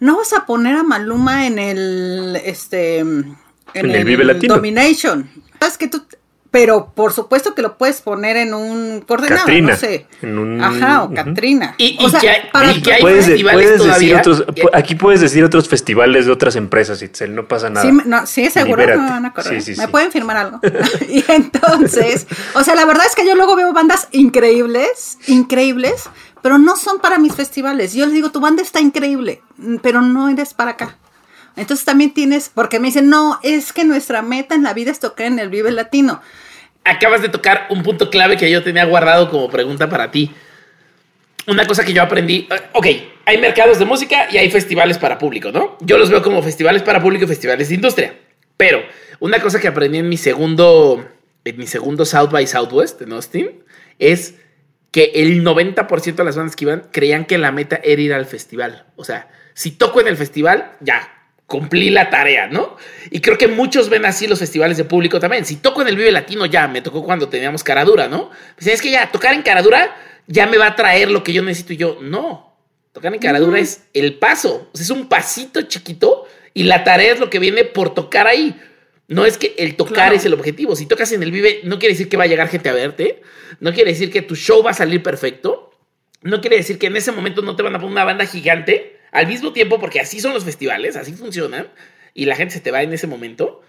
no vas a poner a Maluma en el, este, en, el, Vive Latino. Domination. Sabes que tú, pero por supuesto que lo puedes poner en un coordenado, no sé. Ajá, o Katrina. Y, que hay, puedes, decir otros, aquí puedes decir otros festivales de otras empresas, Itzel, no pasa nada. Sí, no, sí seguro me van a correr. me pueden firmar algo. y entonces, o sea, la verdad es que yo luego veo bandas increíbles, increíbles, pero no son para mis festivales. Yo les digo, tu banda está increíble, pero no eres para acá. Entonces también tienes, porque me dicen, no, es que nuestra meta en la vida es tocar en el Vive Latino acabas de tocar un punto clave que yo tenía guardado como pregunta para ti. Una cosa que yo aprendí, eh, ok, hay mercados de música y hay festivales para público, ¿no? Yo los veo como festivales para público y festivales de industria. Pero una cosa que aprendí en mi segundo, en mi segundo South by Southwest en Austin es que el 90% de las bandas que iban creían que la meta era ir al festival. O sea, si toco en el festival, ya, cumplí la tarea, ¿no? Y creo que muchos ven así los festivales de público también. Si toco en el Vive Latino, ya me tocó cuando teníamos caradura, ¿no? Pues es que ya tocar en caradura ya me va a traer lo que yo necesito y yo, no. Tocar en caradura es el paso, es un pasito chiquito y la tarea es lo que viene por tocar ahí. No es que el tocar es el objetivo. Si tocas en el Vive, no quiere decir que va a llegar gente a verte. No quiere decir que tu show va a salir perfecto. No quiere decir que en ese momento no te van a poner una banda gigante al mismo tiempo, porque así son los festivales, así funcionan, y la gente se te va en ese momento.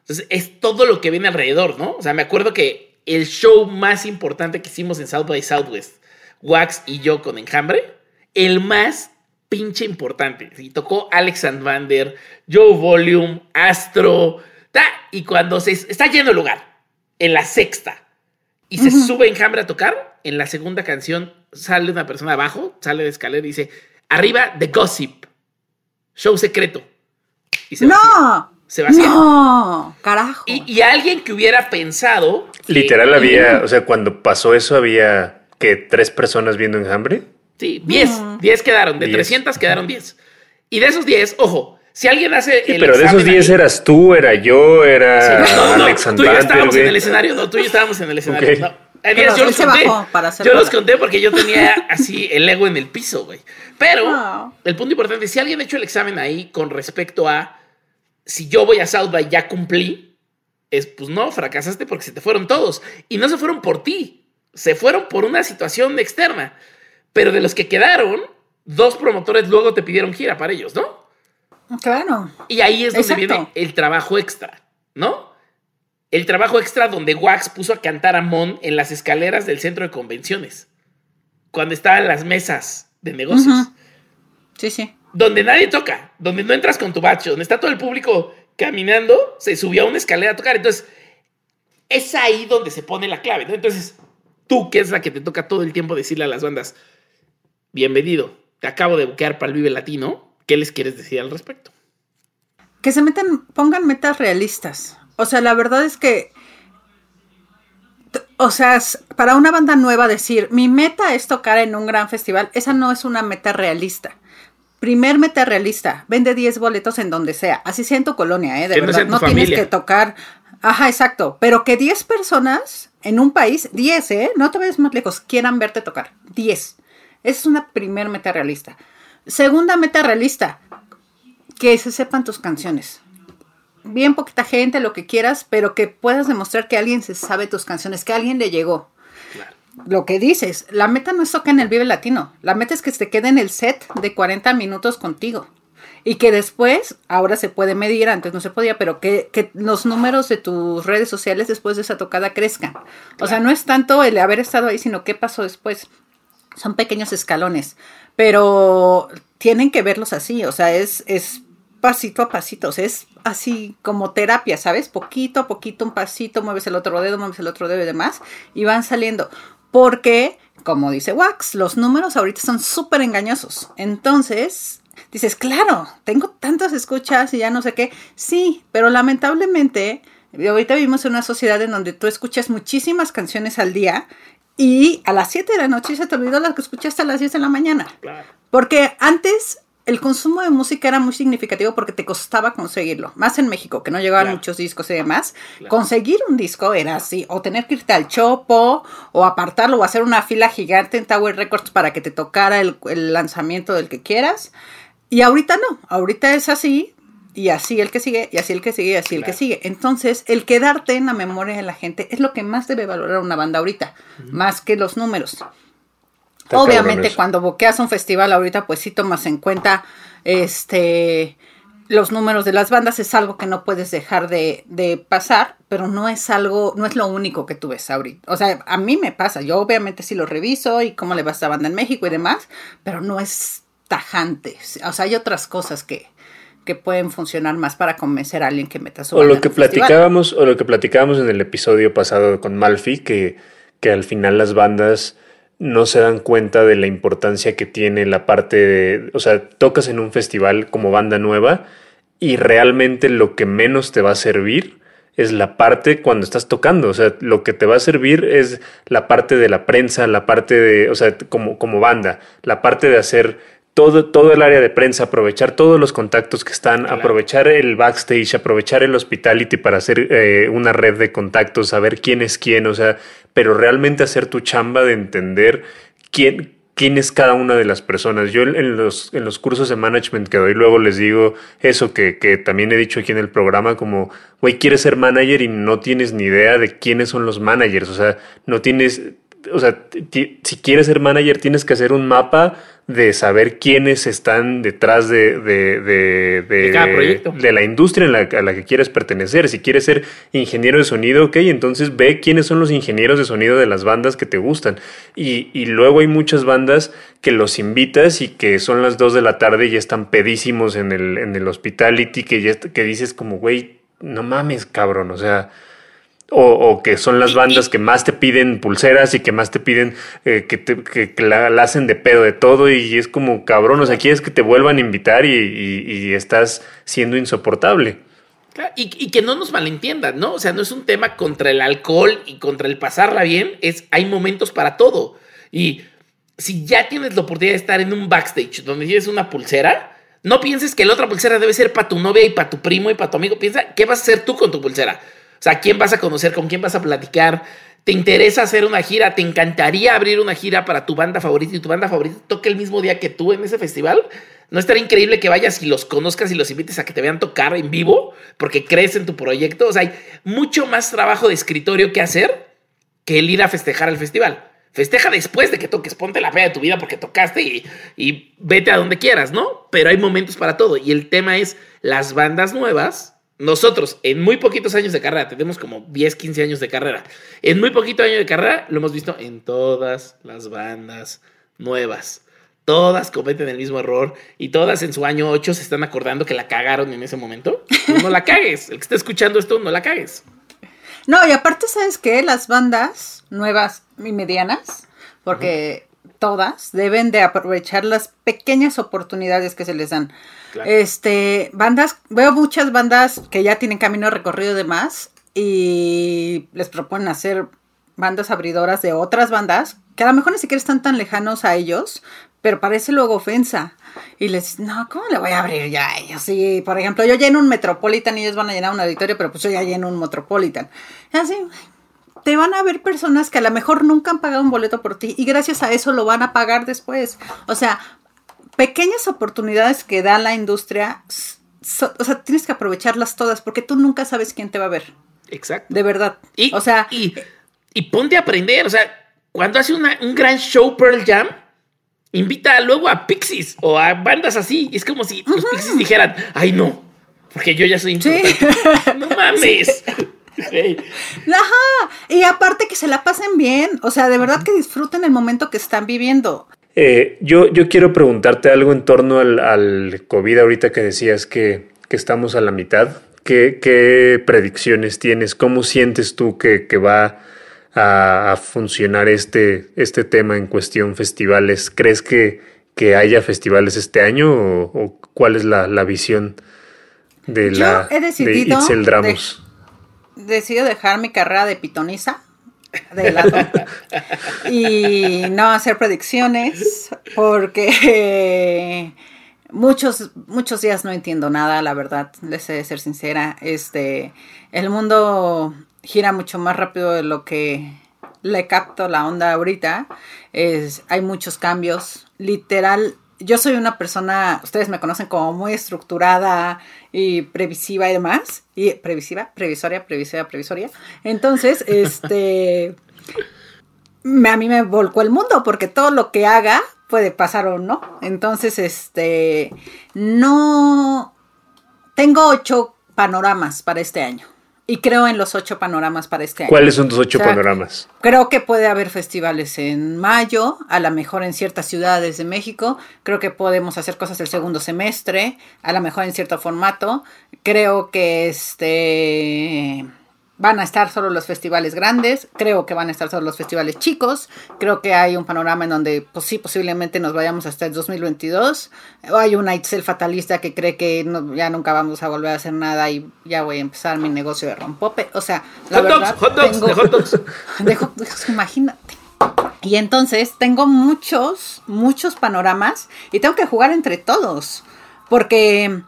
Entonces, es todo lo que viene alrededor, ¿no? O sea, me acuerdo que el show más importante que hicimos en South by Southwest, Wax y yo con Enjambre, el más pinche importante. Y tocó Alex Vander, Joe Volume, Astro, ta, y cuando se está lleno el lugar, en la sexta, y se sube Enjambre a tocar, en la segunda canción sale una persona abajo, sale de escalera y dice, Arriba, The Gossip. Show secreto. Y se ¡No! Se vacía. ¡No! Carajo. Y, alguien que hubiera pensado. Literal había. O sea, cuando pasó eso, había que tres personas viendo enjambre. Sí, diez. Diez quedaron. De 300 quedaron diez. Y de esos diez, ojo, si alguien hace. Sí, pero de esos 10 eras tú, era yo, era sí, Tú y yo estábamos en el escenario. No, tú y yo estábamos en el escenario. No yo los conté. Yo los conté porque yo tenía así el ego en el piso, güey. Pero ah. el punto importante es si alguien ha hecho el examen ahí con respecto a si yo voy a South by ya cumplí, es pues no, fracasaste porque se te fueron todos. Y no se fueron por ti, se fueron por una situación externa. Pero de los que quedaron, dos promotores luego te pidieron gira para ellos, ¿no? Claro. Y ahí es donde viene el trabajo extra, ¿no? El trabajo extra donde Wax puso a cantar a Mon en las escaleras del centro de convenciones, cuando estaban las mesas de negocios. Sí, sí. donde nadie toca, donde no entras con tu bacho, donde está todo el público caminando, se subió a una escalera a tocar. Entonces, es ahí donde se pone la clave, ¿no? Entonces, tú, que es la que te toca todo el tiempo decirle a las bandas, bienvenido, te acabo de buquear para el Vive Latino, ¿qué les quieres decir al respecto? Que se metan, pongan metas realistas. O sea, la verdad es que o sea, para una banda nueva decir, mi meta es tocar en un gran festival, esa no es una meta realista. Primer meta realista, vende 10 boletos en donde sea, así sea en tu colonia, ¿eh? De verdad, no, tienes que tocar. Ajá, exacto, pero que 10 personas en un país, 10, ¿eh? No te vayas más lejos, quieran verte tocar, 10. Esa es una primer meta realista. Segunda meta realista, que se sepan tus canciones bien poquita gente, lo que quieras, pero que puedas demostrar que alguien se sabe tus canciones, que alguien le llegó. Lo que dices, la meta no es tocar en el Vive Latino, la meta es que se quede en el set de 40 minutos contigo. Y que después, ahora se puede medir, antes no se podía, pero que, que los números de tus redes sociales después de esa tocada crezcan. O sea, no es tanto el haber estado ahí, sino qué pasó después. Son pequeños escalones, pero tienen que verlos así, o sea, es, es pasito a pasito, o sea, es así como terapia, ¿sabes? Poquito a poquito, un pasito, mueves el otro dedo, mueves el otro dedo y demás, y van saliendo. Porque, como dice Wax, los números ahorita son súper engañosos. Entonces, dices, claro, tengo tantas escuchas y ya no sé qué. Sí, pero lamentablemente, ahorita vivimos en una sociedad en donde tú escuchas muchísimas canciones al día y a las 7 de la noche se te olvidó las que escuchaste a las 10 de la mañana. Claro. Porque antes el consumo de música era muy significativo porque te costaba conseguirlo. Más en México, que no llegaban muchos discos y demás. Conseguir un disco era así, o tener que irte al chopo, o apartarlo, o hacer una fila gigante en Tower Records para que te tocara el, lanzamiento del que quieras. Y ahorita no, ahorita es así, y así el que sigue, y así el que sigue, y así el que sigue. Entonces, el quedarte en la memoria de la gente es lo que más debe valorar una banda ahorita, más que los números. Obviamente cuando boqueas un festival ahorita pues sí tomas en cuenta este los números de las bandas es algo que no puedes dejar de, pasar, pero no es algo, no es lo único que tú ves ahorita. O sea, a mí me pasa, yo obviamente sí lo reviso y cómo le va a esta banda en México y demás, pero no es tajante. O sea, hay otras cosas que, que pueden funcionar más para convencer a alguien que meta su O lo que platicábamos, o lo que platicábamos en el episodio pasado con Malfi, que, que al final las bandas no se dan cuenta de la importancia que tiene la parte de, o sea, tocas en un festival como banda nueva y realmente lo que menos te va a servir es la parte cuando estás tocando, o sea, lo que te va a servir es la parte de la prensa, la parte de, o sea, como, como banda, la parte de hacer todo, todo el área de prensa, aprovechar todos los contactos que están, aprovechar el backstage, aprovechar el hospitality para hacer eh, una red de contactos, saber quién es quién, o sea, pero realmente hacer tu chamba de entender quién, quién es cada una de las personas. Yo en los, en los cursos de management que doy luego les digo eso que, que también he dicho aquí en el programa, como, güey, quieres ser manager y no tienes ni idea de quiénes son los managers, o sea, no tienes, o sea, si quieres ser manager tienes que hacer un mapa de saber quiénes están detrás de, de, de, de, la industria en la, a la que quieres pertenecer. Si quieres ser ingeniero de sonido, ok, entonces ve quiénes son los ingenieros de sonido de las bandas que te gustan. Y, y luego hay muchas bandas que los invitas y que son las 2 de la tarde y ya están pedísimos en el, en el hospitality, que, ya, que dices como, güey, no mames, cabrón, o sea o, que son las bandas que más te piden pulseras y que más te piden eh, que, te, que, la, hacen de pedo de todo y es como cabrón, o sea, quieres que te vuelvan a invitar y, estás siendo insoportable. y, y, que no nos malentiendan, ¿no? O sea, no es un tema contra el alcohol y contra el pasarla bien, es hay momentos para todo. Y si ya tienes la oportunidad de estar en un backstage donde tienes una pulsera, no pienses que la otra pulsera debe ser para tu novia y para tu primo y para tu amigo. Piensa, ¿qué vas a hacer tú con tu pulsera? O sea, ¿quién vas a conocer? ¿Con quién vas a platicar? ¿Te interesa hacer una gira? ¿Te encantaría abrir una gira para tu banda favorita y tu banda favorita toque el mismo día que tú en ese festival? ¿No estaría increíble que vayas y los conozcas y los invites a que te vean tocar en vivo porque crees en tu proyecto? O sea, hay mucho más trabajo de escritorio que hacer que el ir a festejar el festival. Festeja después de que toques, ponte la fe de tu vida porque tocaste y, y vete a donde quieras, ¿no? Pero hay momentos para todo. Y el tema es las bandas nuevas nosotros, en muy poquitos años de carrera, tenemos como 10, 15 años de carrera. En muy poquito año de carrera lo hemos visto en todas las bandas nuevas. todas cometen el mismo error y todas en su año 8 se están acordando que la cagaron en ese momento. Pues no la cagues. El que está escuchando esto, no la cagues. No, y aparte, ¿sabes qué? Las bandas nuevas y medianas, porque todas deben de aprovechar las pequeñas oportunidades que se les dan. Este, bandas, veo muchas bandas que ya tienen camino recorrido de más y les proponen hacer bandas abridoras de otras bandas que a lo mejor ni siquiera están tan lejanos a ellos, pero parece luego ofensa. Y les no, ¿cómo le voy a abrir ya a ellos? Sí, por ejemplo, yo lleno un Metropolitan y ellos van a llenar un auditorio, pero pues yo ya lleno un Metropolitan. Y así, te van a ver personas que a lo mejor nunca han pagado un boleto por ti y gracias a eso lo van a pagar después. O sea, pequeñas oportunidades que da la industria, o sea, tienes que aprovecharlas todas porque tú nunca sabes quién te va a ver. Exacto. De verdad. Y, o sea, y, ponte a aprender, o sea, cuando hace un gran show Pearl Jam, invita luego a Pixies o a bandas así. Es como si los Pixies dijeran, ay no, porque yo ya soy importante. No mames. Ajá. Y aparte que se la pasen bien. O sea, de verdad que disfruten el momento que están viviendo. Eh, yo, yo quiero preguntarte algo en torno al, COVID ahorita que decías que, estamos a la mitad. ¿Qué, predicciones tienes? ¿Cómo sientes tú que, va a, funcionar este, este tema en cuestión festivales? ¿Crees que, que haya festivales este año o, cuál es la, visión de la he decidido de Itzel Dramos? Decido dejar mi carrera de pitoniza de lado y no hacer predicciones porque muchos muchos días no entiendo nada la verdad les de ser sincera. Este el mundo gira mucho más rápido de lo que le capto la onda ahorita. Es hay muchos cambios. Literal yo soy una persona, ustedes me conocen como muy estructurada y previsiva y demás, y previsiva, previsoria, previsiva, previsoria. Entonces, este, a mí me volcó el mundo porque todo lo que haga puede pasar o no. Entonces, este, no, tengo ocho panoramas para este año y creo en los ocho panoramas para este año. ¿Cuáles son tus ocho panoramas? Creo que puede haber festivales en mayo, a lo mejor en ciertas ciudades de México. Creo que podemos hacer cosas el segundo semestre, a lo mejor en cierto formato. Creo que este van a estar solo los festivales grandes, creo que van a estar solo los festivales chicos, creo que hay un panorama en donde pues sí, posiblemente nos vayamos hasta el 2022, o hay una Itzel fatalista que cree que ya nunca vamos a volver a hacer nada y ya voy a empezar mi negocio de rompope, o sea, la verdad, hot dogs, de hot dogs. De hot dogs, imagínate. Y entonces tengo muchos, muchos panoramas y tengo que jugar entre todos, porque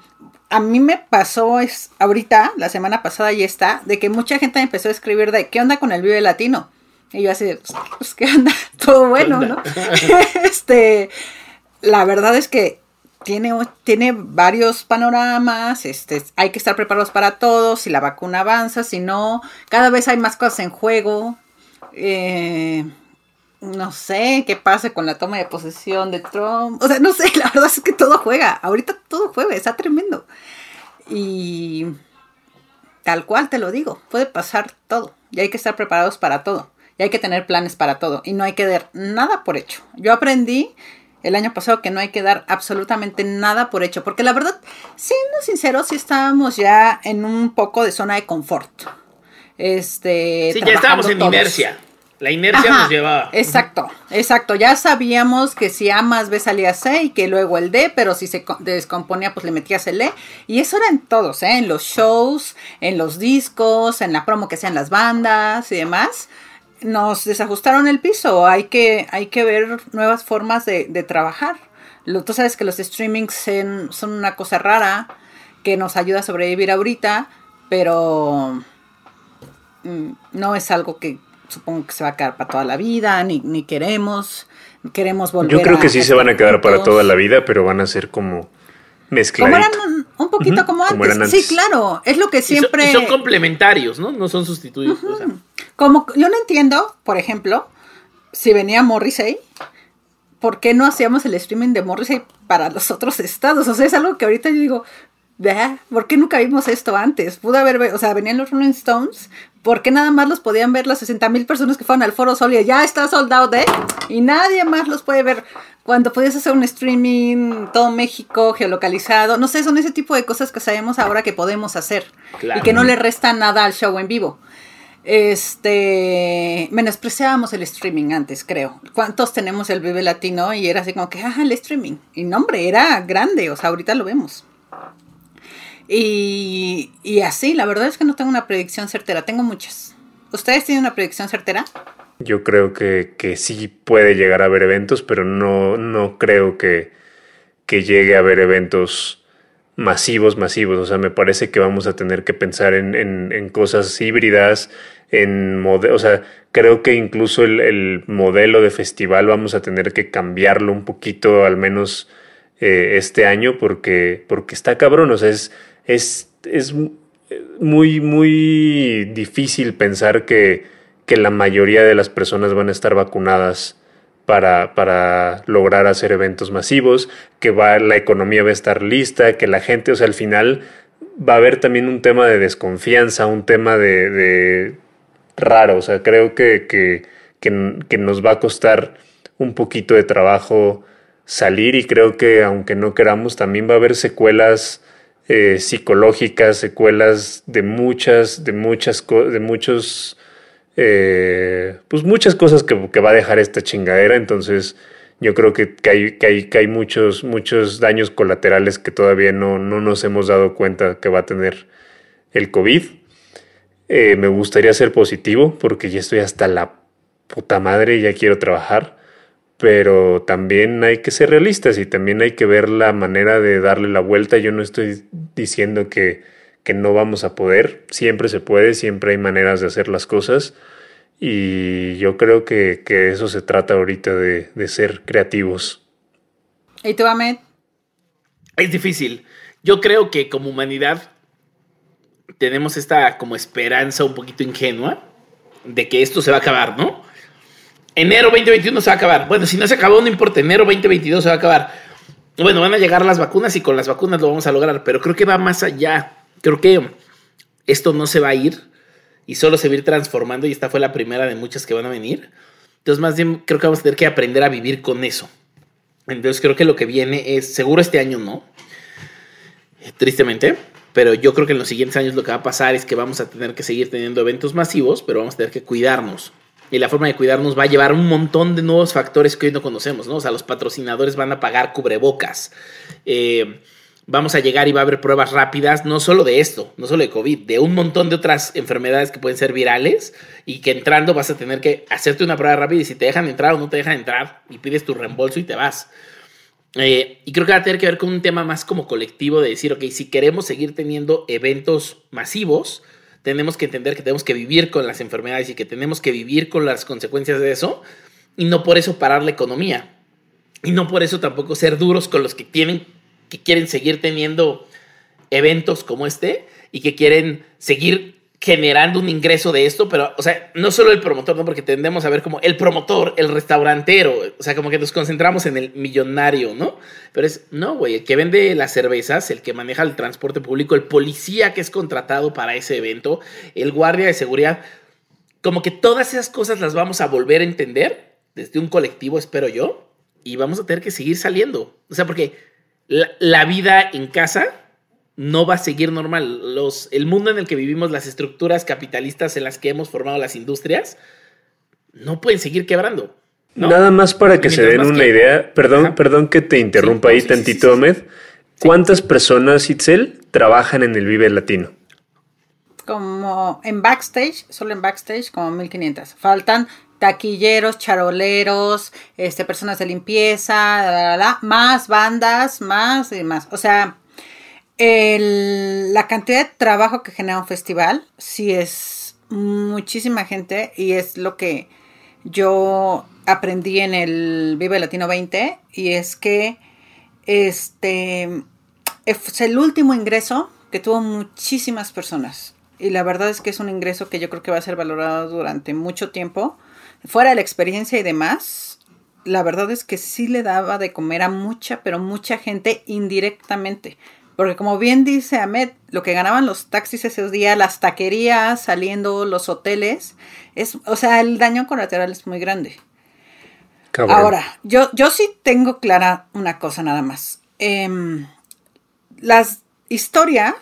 a mí me pasó es ahorita, la semana pasada y está, de que mucha gente empezó a escribir de qué onda con el Vive Latino. Y yo así, pues qué onda, todo bueno, ¿no? este, la verdad es que tiene, tiene varios panoramas, este, hay que estar preparados para todo, si la vacuna avanza, si no, cada vez hay más cosas en juego. Eh, no sé qué pase con la toma de posesión de Trump. O sea, no sé, la verdad es que todo juega. Ahorita todo juega, está tremendo. Y tal cual te lo digo, puede pasar todo. Y hay que estar preparados para todo. Y hay que tener planes para todo. Y no hay que dar nada por hecho. Yo aprendí el año pasado que no hay que dar absolutamente nada por hecho. Porque la verdad, siendo sinceros, sí estábamos ya en un poco de zona de confort. Este. Sí, ya estábamos en inercia. La inercia nos llevaba. Exacto, exacto. Ya sabíamos que si A más B salía C y que luego el D, pero si se descomponía, pues le metías el E. Y eso era en todos, ¿eh? En los shows, en los discos, en la promo que hacían las bandas y demás. Nos desajustaron el piso. Hay que, hay que ver nuevas formas de, trabajar. tú sabes que los streamings son una cosa rara que nos ayuda a sobrevivir ahorita, pero mm, no es algo que supongo que se va a quedar para toda la vida, ni, ni queremos, queremos volver. Yo creo que sí se van a quedar para toda la vida, pero van a ser como mezclados. Como eran un, poquito como, antes. Sí, claro, es lo que siempre... Y son, complementarios, ¿no? No son sustituidos. Como yo no entiendo, por ejemplo, si venía Morrissey, ¿por qué no hacíamos el streaming de Morrissey para los otros estados? O sea, es algo que ahorita yo digo, ¿por qué nunca vimos esto antes? Pudo haber, o sea, venían los Rolling Stones, ¿por qué nada más los podían ver las 60 mil personas que fueron al Foro Sol y ya está soldado de y nadie más los puede ver? cuando podías hacer un streaming todo México geolocalizado, no sé, son ese tipo de cosas que sabemos ahora que podemos hacer y que no le resta nada al show en vivo. Este, menospreciábamos el streaming antes, creo. ¿Cuántos tenemos el Vive Latino? Y era así como que, ah, el streaming. Y no, hombre, era grande, o sea, ahorita lo vemos. Y, y así, la verdad es que no tengo una predicción certera, tengo muchas. ¿Ustedes tienen una predicción certera? Yo creo que, que sí puede llegar a haber eventos, pero no, no creo que, que llegue a haber eventos masivos, masivos. O sea, me parece que vamos a tener que pensar en, en, cosas híbridas, en o sea, creo que incluso el, modelo de festival vamos a tener que cambiarlo un poquito, al menos eh, este año, porque, porque está cabrón. O sea, es, es, es muy, muy difícil pensar que que la mayoría de las personas van a estar vacunadas para, para lograr hacer eventos masivos, que va, la economía va a estar lista, que la gente, o sea, al final va a haber también un tema de desconfianza, un tema de, raro, o sea, creo que, que, que, nos va a costar un poquito de trabajo salir y creo que aunque no queramos también va a haber secuelas eh, psicológicas, secuelas de muchas, de muchas, de muchos eh, pues muchas cosas que, va a dejar esta chingadera. Entonces, yo creo que, hay, que, hay, muchos, muchos daños colaterales que todavía no, nos hemos dado cuenta que va a tener el COVID. Eh, me gustaría ser positivo porque ya estoy hasta la puta madre ya quiero trabajar. Pero también hay que ser realistas y también hay que ver la manera de darle la vuelta. Yo no estoy diciendo que que no vamos a poder. Siempre se puede, siempre hay maneras de hacer las cosas. Y yo creo que, eso se trata ahorita de, ser creativos. ¿Y tú, Ahmed? Es difícil. Yo creo que como humanidad tenemos esta como esperanza un poquito ingenua de que esto se va a acabar, ¿no? Enero 2021 se va a acabar. Bueno, si no se acabó, no importa. Enero 2022 se va a acabar. Bueno, van a llegar las vacunas y con las vacunas lo vamos a lograr, pero creo que va más allá. Creo que esto no se va a ir y solo se va a ir transformando y esta fue la primera de muchas que van a venir. Entonces más bien creo que vamos a tener que aprender a vivir con eso. Entonces creo que lo que viene es, seguro este año no, tristemente, pero yo creo que en los siguientes años lo que va a pasar es que vamos a tener que seguir teniendo eventos masivos, pero vamos a tener que cuidarnos. Y la forma de cuidarnos va a llevar un montón de nuevos factores que hoy no conocemos, ¿no? O sea, los patrocinadores van a pagar cubrebocas. Eh, vamos a llegar y va a haber pruebas rápidas, no solo de esto, no solo de COVID, de un montón de otras enfermedades que pueden ser virales y que entrando vas a tener que hacerte una prueba rápida y si te dejan entrar o no te dejan entrar y pides tu reembolso y te vas. Eh, y creo que va a tener que ver con un tema más como colectivo de decir, ok, si queremos seguir teniendo eventos masivos, tenemos que entender que tenemos que vivir con las enfermedades y que tenemos que vivir con las consecuencias de eso y no por eso parar la economía. Y no por eso tampoco ser duros con los que tienen que quieren seguir teniendo eventos como este y que quieren seguir generando un ingreso de esto, pero, o sea, no solo el promotor, ¿no? Porque tendemos a ver como el promotor, el restaurantero, o sea, como que nos concentramos en el millonario, ¿no? Pero es, no, güey, el que vende las cervezas, el que maneja el transporte público, el policía que es contratado para ese evento, el guardia de seguridad, como que todas esas cosas las vamos a volver a entender desde un colectivo, espero yo, y vamos a tener que seguir saliendo. O sea, porque la, vida en casa no va a seguir normal. Los, el mundo en el que vivimos, las estructuras capitalistas en las que hemos formado las industrias, no pueden seguir quebrando. Nada más para que se den una idea, perdón, perdón que te interrumpa ahí tantito, Ahmed. ¿Cuántas personas, Itzel, trabajan en el Vive Latino? Como en backstage, solo en backstage, como 1500. Faltan taquilleros, charoleros, este, personas de limpieza, más bandas, más y más. O sea, la cantidad de trabajo que genera un festival, sí es muchísima gente y es lo que yo aprendí en el Vive Latino 20 y es que este es el último ingreso que tuvo muchísimas personas y la verdad es que es un ingreso que yo creo que va a ser valorado durante mucho tiempo fuera de la experiencia y demás, la verdad es que sí le daba de comer a mucha, pero mucha gente indirectamente. Porque como bien dice Ahmed, lo que ganaban los taxis esos días, las taquerías, saliendo los hoteles, es, o sea, el daño colateral es muy grande. Ahora, yo, yo sí tengo clara una cosa nada más. Eh, la historia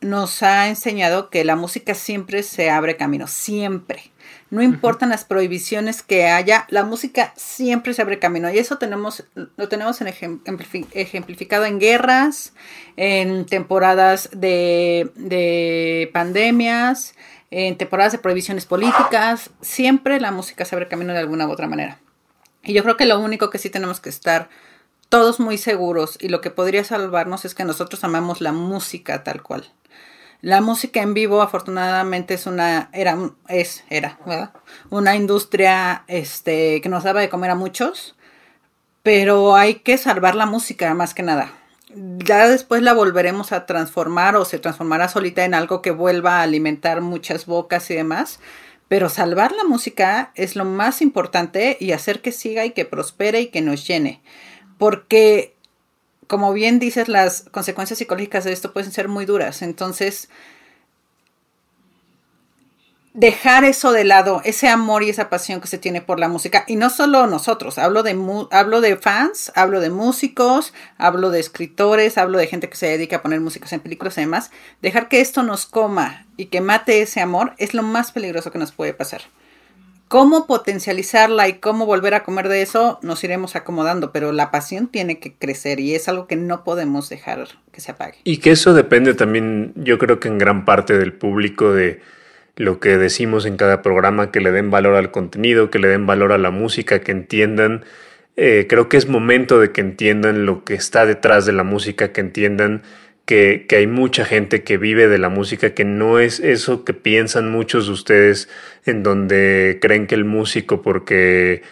nos ha enseñado que la música siempre se abre camino, siempre. No importan las prohibiciones que haya, la música siempre se abre camino. Y eso tenemos, lo tenemos ejemplificado en guerras, en temporadas de, de pandemias, en temporadas de prohibiciones políticas. Siempre la música se abre camino de alguna u otra manera. Y yo creo que lo único que sí tenemos que estar todos muy seguros y lo que podría salvarnos es que nosotros amamos la música tal cual. La música en vivo, afortunadamente, es una, era, es, era, ¿verdad? Una industria, este, que nos daba de comer a muchos, pero hay que salvar la música más que nada. Ya después la volveremos a transformar o se transformará solita en algo que vuelva a alimentar muchas bocas y demás. Pero salvar la música es lo más importante y hacer que siga y que prospere y que nos llene. Porque como bien dices, las consecuencias psicológicas de esto pueden ser muy duras. Entonces, dejar eso de lado, ese amor y esa pasión que se tiene por la música, y no solo nosotros, hablo de, hablo de fans, hablo de músicos, hablo de escritores, hablo de gente que se dedica a poner músicas en películas y demás, dejar que esto nos coma y que mate ese amor es lo más peligroso que nos puede pasar cómo potencializarla y cómo volver a comer de eso, nos iremos acomodando, pero la pasión tiene que crecer y es algo que no podemos dejar que se apague. Y que eso depende también, yo creo que en gran parte del público de lo que decimos en cada programa, que le den valor al contenido, que le den valor a la música, que entiendan. Eh, creo que es momento de que entiendan lo que está detrás de la música, que entiendan que, hay mucha gente que vive de la música, que no es eso que piensan muchos de ustedes, en donde creen que el músico porque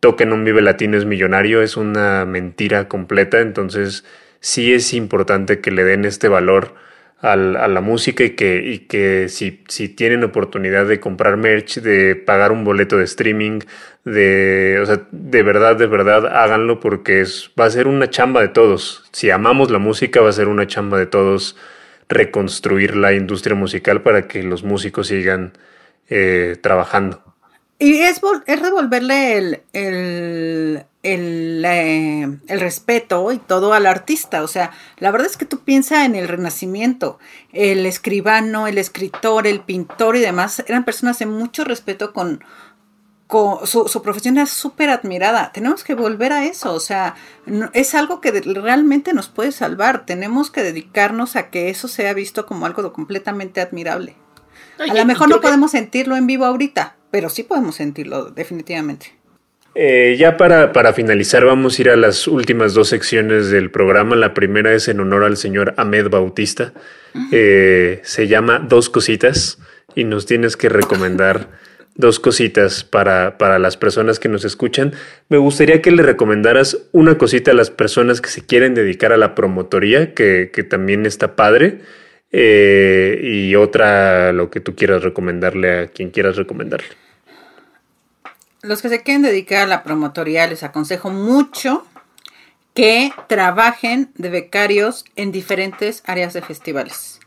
toca en un Vive Latino es millonario, es una mentira completa, entonces sí es importante que le den este valor a la música y que, y que si, si, tienen oportunidad de comprar merch, de pagar un boleto de streaming, de, o sea, de verdad, de verdad, háganlo porque es, va a ser una chamba de todos. Si amamos la música, va a ser una chamba de todos reconstruir la industria musical para que los músicos sigan eh, trabajando. Y es, es devolverle el, el, el, eh, el, respeto y todo al artista. O sea, la verdad es que tú piensas en el Renacimiento. El escribano, el escritor, el pintor y demás eran personas de mucho respeto con, con su, su profesión es súper admirada. Tenemos que volver a eso. O sea, es algo que realmente nos puede salvar. Tenemos que dedicarnos a que eso sea visto como algo completamente admirable. a lo mejor no podemos sentirlo en vivo ahorita, pero sí podemos sentirlo definitivamente. Eh, ya para, para, finalizar, vamos a ir a las últimas dos secciones del programa. La primera es en honor al señor Ahmed Bautista. Eh, se llama Dos Cositas y nos tienes que recomendar dos cositas para, para, las personas que nos escuchan. Me gustaría que le recomendaras una cosita a las personas que se quieren dedicar a la promotoría, que, que también está padre. Eh, y otra, lo que tú quieras recomendarle a quien quieras recomendarle. Los que se quieren dedicar a la promotoría les aconsejo mucho que trabajen de becarios en diferentes áreas de festivales.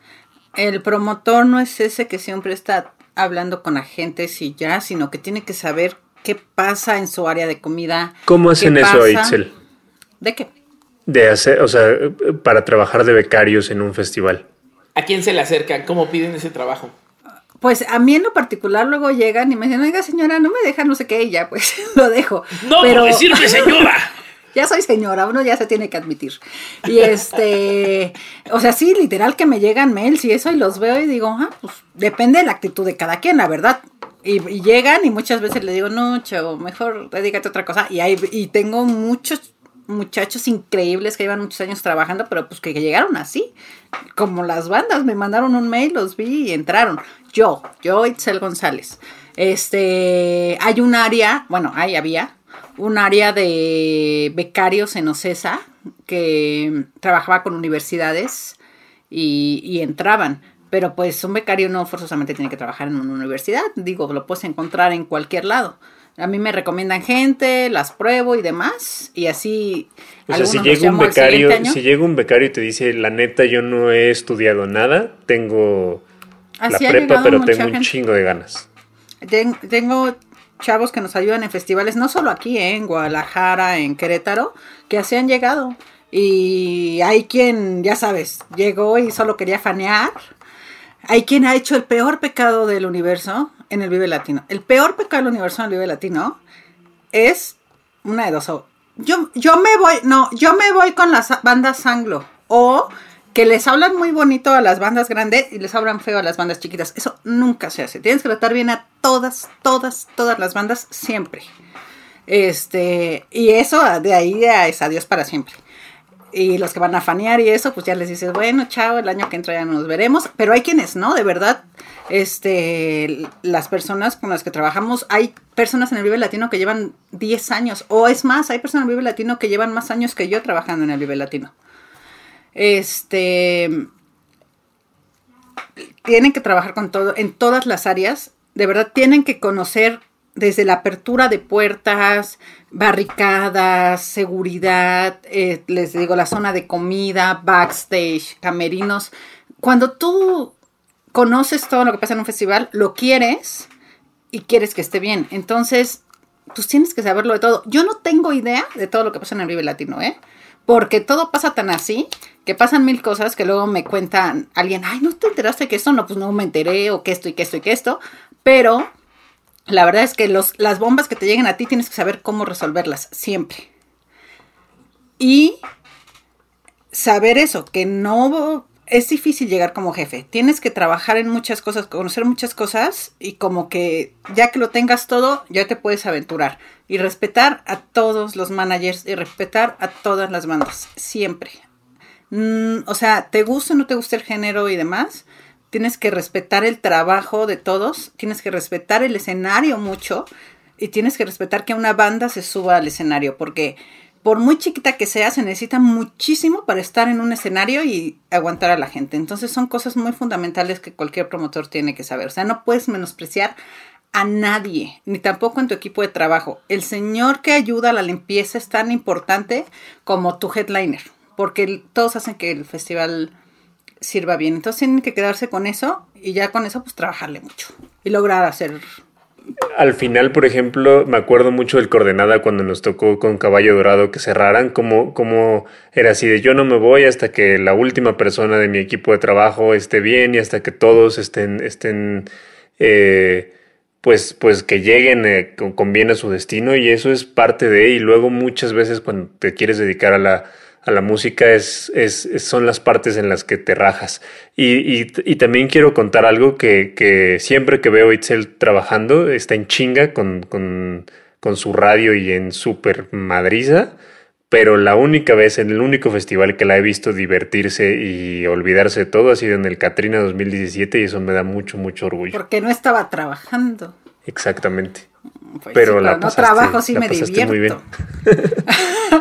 El promotor no es ese que siempre está hablando con agentes y ya, sino que tiene que saber qué pasa en su área de comida. ¿Cómo hacen eso, Itzel? ¿De qué? De hacer, o sea, para trabajar de becarios en un festival. ¿A quién se le acercan? ¿Cómo piden ese trabajo? Pues a mí en lo particular luego llegan y me dicen, oiga señora, no me deja no sé qué, y ya pues lo dejo. No, pero decirme señora. ya soy señora, uno ya se tiene que admitir. Y este, o sea, sí, literal que me llegan mails y eso y los veo y digo, ah, pues depende de la actitud de cada quien, la verdad. Y, llegan y muchas veces le digo, no, chavo, mejor dedícate a otra cosa. Y, hay, y tengo muchos muchachos increíbles que llevan muchos años trabajando, pero pues que llegaron así, como las bandas, me mandaron un mail, los vi y entraron. Yo, yo Itzel González. Este, hay un área, bueno, ahí había un área de becarios en OCESA que trabajaba con universidades y, y entraban. Pero pues un becario no forzosamente tiene que trabajar en una universidad, digo, lo puedes encontrar en cualquier lado. A mí me recomiendan gente, las pruebo y demás, y así. O sea, si llega un becario, si llega un becario y te dice, la neta, yo no he estudiado nada, tengo la prepa, pero tengo un chingo de ganas. tengo chavos que nos ayudan en festivales, no solo aquí, ¿eh? en Guadalajara, en Querétaro, que así han llegado. Y hay quien, ya sabes, llegó y solo quería fanear. Hay quien ha hecho el peor pecado del universo en el Vive Latino. El peor pecado del universo en el Vive Latino es una de dos. Yo, yo me voy, no, yo me voy con las bandas anglo. O que les hablan muy bonito a las bandas grandes y les hablan feo a las bandas chiquitas. Eso nunca se hace. Tienes que tratar bien a todas, todas, todas las bandas siempre. Este, y eso de ahí es adiós para siempre. Y los que van a fanear y eso, pues ya les dices, bueno, chao, el año que entra ya nos veremos. Pero hay quienes, ¿no? De verdad, este, las personas con las que trabajamos, hay personas en el Vive Latino que llevan 10 años, o es más, hay personas en el Vive Latino que llevan más años que yo trabajando en el Vive Latino. Este, tienen que trabajar con todo, en todas las áreas, de verdad tienen que conocer desde la apertura de puertas, barricadas, seguridad, eh, les digo, la zona de comida, backstage, camerinos. Cuando tú conoces todo lo que pasa en un festival, lo quieres y quieres que esté bien. Entonces, pues tienes que saberlo de todo. Yo no tengo idea de todo lo que pasa en el Vive Latino, ¿eh? Porque todo pasa tan así que pasan mil cosas que luego me cuentan alguien, ay, ¿no te enteraste que esto? No, pues no me enteré, o que esto y que esto y que esto. Pero la verdad es que las bombas que te lleguen a ti tienes que saber cómo resolverlas, siempre. Y saber eso, que no es difícil llegar como jefe. Tienes que trabajar en muchas cosas, conocer muchas cosas y como que ya que lo tengas todo, ya te puedes aventurar. Y respetar a todos los managers y respetar a todas las bandas, siempre. Mm, o sea, te gusta o no te gusta el género y demás, tienes que respetar el trabajo de todos, tienes que respetar el escenario mucho y tienes que respetar que una banda se suba al escenario, porque por muy chiquita que sea, se necesita muchísimo para estar en un escenario y aguantar a la gente. Entonces son cosas muy fundamentales que cualquier promotor tiene que saber. O sea, no puedes menospreciar a nadie, ni tampoco en tu equipo de trabajo. El señor que ayuda a la limpieza es tan importante como tu headliner, porque todos hacen que el festival sirva bien. Entonces tienen que quedarse con eso y ya con eso pues trabajarle mucho y lograr hacer al final, por ejemplo, me acuerdo mucho del Coordenada cuando nos tocó con Caballo Dorado que cerraran, como, como era así de yo no me voy hasta que la última persona de mi equipo de trabajo esté bien y hasta que todos estén, estén eh, pues, pues que lleguen eh, con bien a su destino y eso es parte de, y luego muchas veces cuando te quieres dedicar a la, a la música es, es, son las partes en las que te rajas. Y, y, también quiero contar algo que, que, siempre que veo a Itzel trabajando, está en chinga con, con, con su radio y en super madriza, pero la única vez, en el único festival que la he visto divertirse y olvidarse de todo ha sido en el Catrina 2017 y eso me da mucho, mucho orgullo. Porque no estaba trabajando. Exactamente. Pues pero la no trabajo sí me divierto. Muy bien.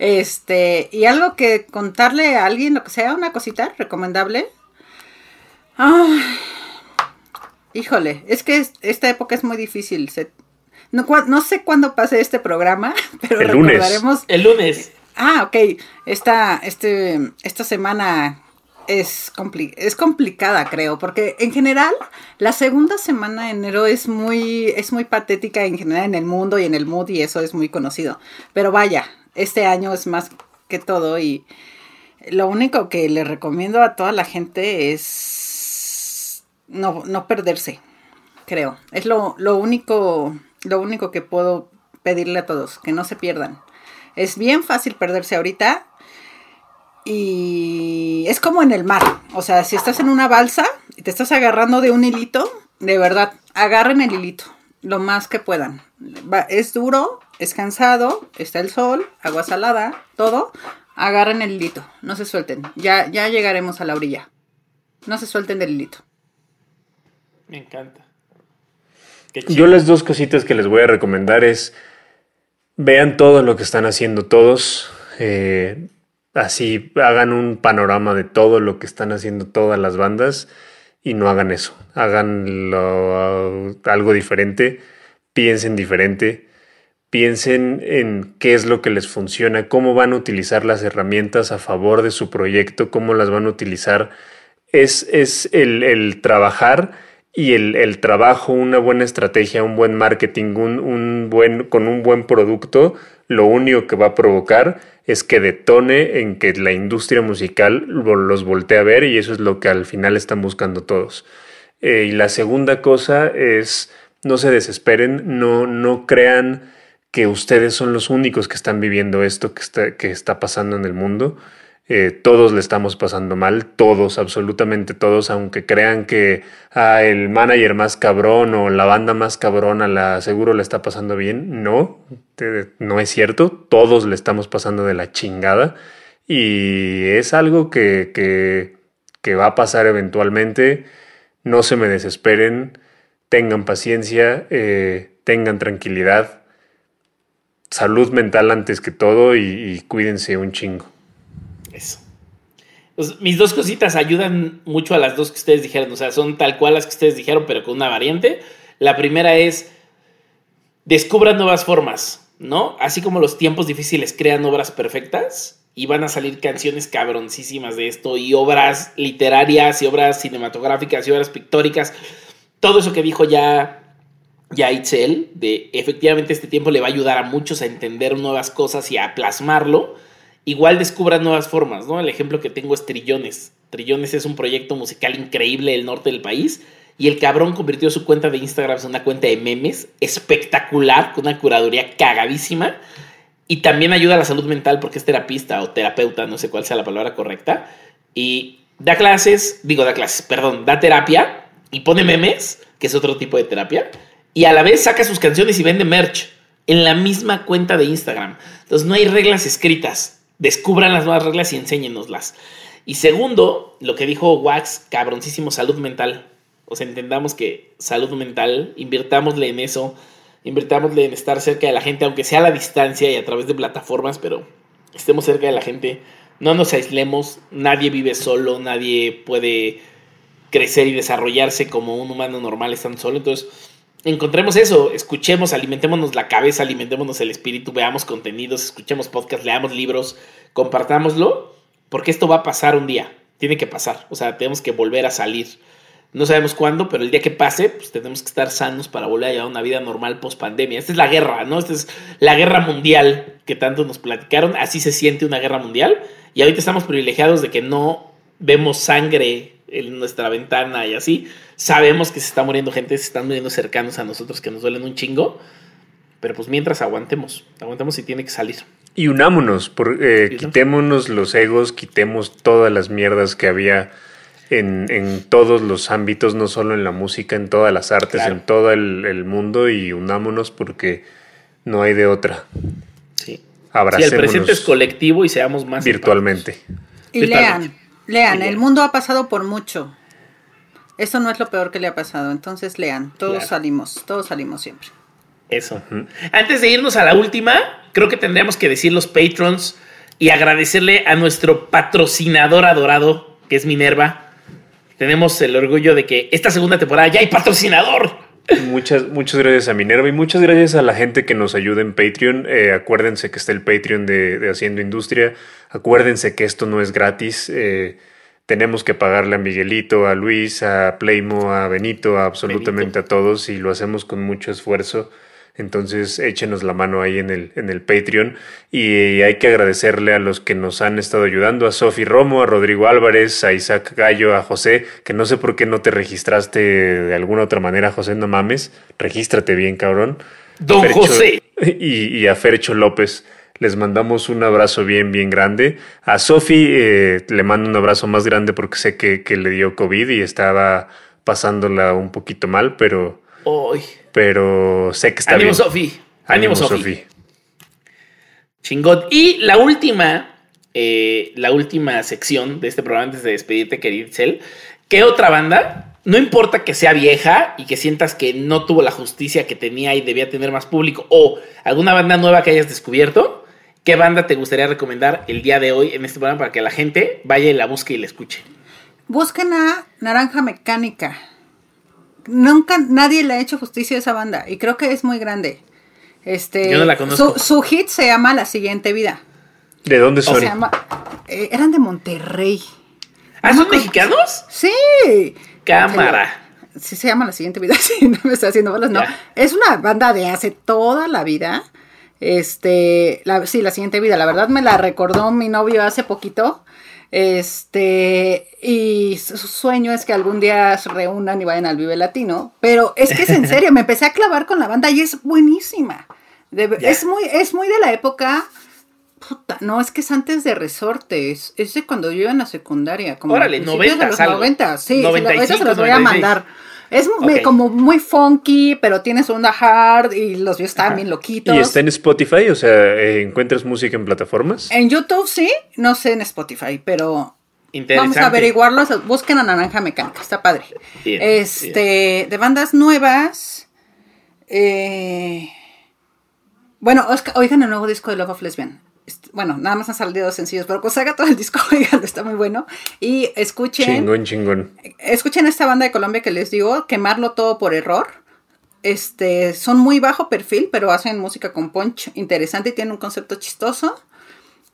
Este, y algo que contarle a alguien, lo que sea, una cosita recomendable. híjole, es que esta época es muy difícil. no, sé cuándo pase este programa, pero el recordaremos. El lunes. Ah, ok. Esta, este, esta semana es, es complicada, creo, porque en general la segunda semana de enero es muy, es muy patética en general en el mundo y en el mood y eso es muy conocido. Pero vaya, este año es más que todo y lo único que le recomiendo a toda la gente es no, no perderse, creo. Es lo, lo, único, lo único que puedo pedirle a todos, que no se pierdan. Es bien fácil perderse ahorita y es como en el mar. O sea, si estás en una balsa y te estás agarrando de un hilito, de verdad, agarren el hilito lo más que puedan. es duro, es cansado, está el sol, agua salada, todo. Agarren el hilito, no se suelten. Ya, ya llegaremos a la orilla. No se suelten del hilito. Me encanta. Yo las dos cositas que les voy a recomendar es vean todo lo que están haciendo todos. Eh, así hagan un panorama de todo lo que están haciendo todas las bandas y no hagan eso. Hagan algo diferente, piensen diferente, piensen en qué es lo que les funciona, cómo van a utilizar las herramientas a favor de su proyecto, cómo las van a utilizar. Es, es el, trabajar y el, trabajo, una buena estrategia, un buen marketing, un, buen, con un buen producto, lo único que va a provocar es que detone en que la industria musical los voltee a ver y eso es lo que al final están buscando todos. Eh, y la segunda cosa es, no se desesperen, no, no crean que ustedes son los únicos que están viviendo esto que está, que está pasando en el mundo. Eh, todos le estamos pasando mal, todos, absolutamente todos, aunque crean que ah, el manager más cabrón o la banda más cabrona la seguro le está pasando bien. No, no es cierto, todos le estamos pasando de la chingada y es algo que, que, va a pasar eventualmente. No se me desesperen, tengan paciencia, eh, tengan tranquilidad, salud mental antes que todo y cuídense un chingo. Eso. Pues, mis dos cositas ayudan mucho a las dos que ustedes dijeron. O sea, son tal cual las que ustedes dijeron, pero con una variante. La primera es descubran nuevas formas, ¿no? Así como los tiempos difíciles crean obras perfectas y van a salir canciones cabroncísimas de esto y obras literarias y obras cinematográficas y obras pictóricas. Todo eso que dijo ya ya de efectivamente este tiempo le va a ayudar a muchos a entender nuevas cosas y a plasmarlo igual descubran nuevas formas, ¿no? El ejemplo que tengo es Trillones. Trillones es un proyecto musical increíble del norte del país y el cabrón convirtió su cuenta de Instagram en una cuenta de memes espectacular, con una curaduría cagadísima y también ayuda a la salud mental porque es terapista o terapeuta, no sé cuál sea la palabra correcta, y da clases, digo da clases, perdón, da terapia y pone memes, que es otro tipo de terapia, y a la vez saca sus canciones y vende merch en la misma cuenta de Instagram. Entonces no hay reglas escritas, descubran las nuevas reglas y enséñenoslas. Y segundo, lo que dijo Wax, cabroncísimo, salud mental. O sea, entendamos que salud mental, invirtámosle en eso, invirtámosle en estar cerca de la gente, aunque sea a la distancia y a través de plataformas, pero estemos cerca de la gente. No nos aislemos, nadie vive solo, nadie puede crecer y desarrollarse como un humano normal estando solo. Entonces, encontremos eso, escuchemos, alimentémonos la cabeza, alimentémonos el espíritu, veamos contenidos, escuchemos podcasts, leamos libros, compartámoslo, porque esto va a pasar un día, tiene que pasar, o sea, tenemos que volver a salir. No sabemos cuándo, pero el día que pase, pues tenemos que estar sanos para volver a llevar una vida normal post pandemia. Esta es la guerra, ¿no? Esta es la guerra mundial que tanto nos platicaron. Así se siente una guerra mundial. Y ahorita estamos privilegiados de que no vemos sangre en nuestra ventana y así. Sabemos que se está muriendo gente, se están muriendo cercanos a nosotros que nos duelen un chingo. Pero pues mientras aguantemos, aguantemos y tiene que salir. Y unámonos, por, eh, quitémonos los egos, quitemos todas las mierdas que había en, todos los ámbitos, no solo en la música, en todas las artes, en todo el, mundo y unámonos porque no hay de otra. Sí. Abracémonos. el presente es colectivo y seamos más virtualmente. Y lean, lean, el mundo ha pasado por mucho. Eso no es lo peor que le ha pasado. Entonces lean, todos salimos, todos salimos siempre. Eso. Antes de irnos a la última, creo que tendríamos que decir los patrons y agradecerle a nuestro patrocinador adorado, que es Minerva. Tenemos el orgullo de que esta segunda temporada ya hay patrocinador. Muchas, muchas gracias a Minerva y muchas gracias a la gente que nos ayuda en Patreon. Eh, acuérdense que está el Patreon de, Haciendo Industria. Acuérdense que esto no es gratis. Eh, tenemos que pagarle a Miguelito, a Luis, a Playmo, a Benito, a absolutamente a todos y lo hacemos con mucho esfuerzo. Entonces échenos la mano ahí en el, en el Patreon y hay que agradecerle a los que nos han estado ayudando, a Sofi Romo, a Rodrigo Álvarez, a Isaac Gallo, a José, que no sé por qué no te registraste de alguna otra manera, José, no mames, regístrate bien, cabrón. Don José. Y, y a Fercho López les mandamos un abrazo bien, bien grande. A Sofi eh, le mando un abrazo más grande porque sé que, le dio COVID y estaba pasándola un poquito mal, pero. Pero sé que está bien. Sofi. Ánimo, Sofi. Chingón. Y la última, eh, la última sección de este programa antes de despedirte, querido Cel. ¿Qué otra banda? No importa que sea vieja y que sientas que no tuvo la justicia que tenía y debía tener más público, o alguna banda nueva que hayas descubierto, ¿Qué banda te gustaría recomendar el día de hoy en este programa para que la gente vaya y la busque y la escuche? Busquen a Naranja Mecánica. Nunca nadie le ha hecho justicia a esa banda y creo que es muy grande. Este, Yo no la conozco. Su, hit se llama La siguiente vida. ¿De dónde son? Eh, eran de Monterrey. ¿Ah, son mexicanos? Sí. Cámara. sí se llama La siguiente vida, sí, no me está haciendo bolas, no. Es una banda de hace toda la vida. Este, la, sí, La siguiente vida, la verdad me la recordó mi novio hace poquito. Este, y su sueño es que algún día se reúnan y vayan al Vive Latino. Pero es que es en serio, me empecé a clavar con la banda y es buenísima. es, muy, es muy de la época. Puta, no, es que es antes de resortes. Es de cuando yo iba en la secundaria. Como Órale, 90. De los 90, sí. 95, se los voy a mandar. Es como muy funky, pero tienes onda hard y los videos están bien loquitos. ¿Y está en Spotify? O sea, ¿encuentras música en plataformas? En YouTube sí, no sé en Spotify, pero vamos a averiguarlo. Busquen a Naranja Mecánica, está padre. este, de bandas nuevas. Eh, bueno, oigan el nuevo disco de Love of Lesbian. Bueno, nada más han salido dos sencillos, pero pues haga todo el disco, oigan, está muy bueno. Y escuchen. Chingón, chingón. Escuchen esta banda de Colombia que les digo, quemarlo todo por error. Este, son muy bajo perfil, pero hacen música con punch interesante y tienen un concepto chistoso.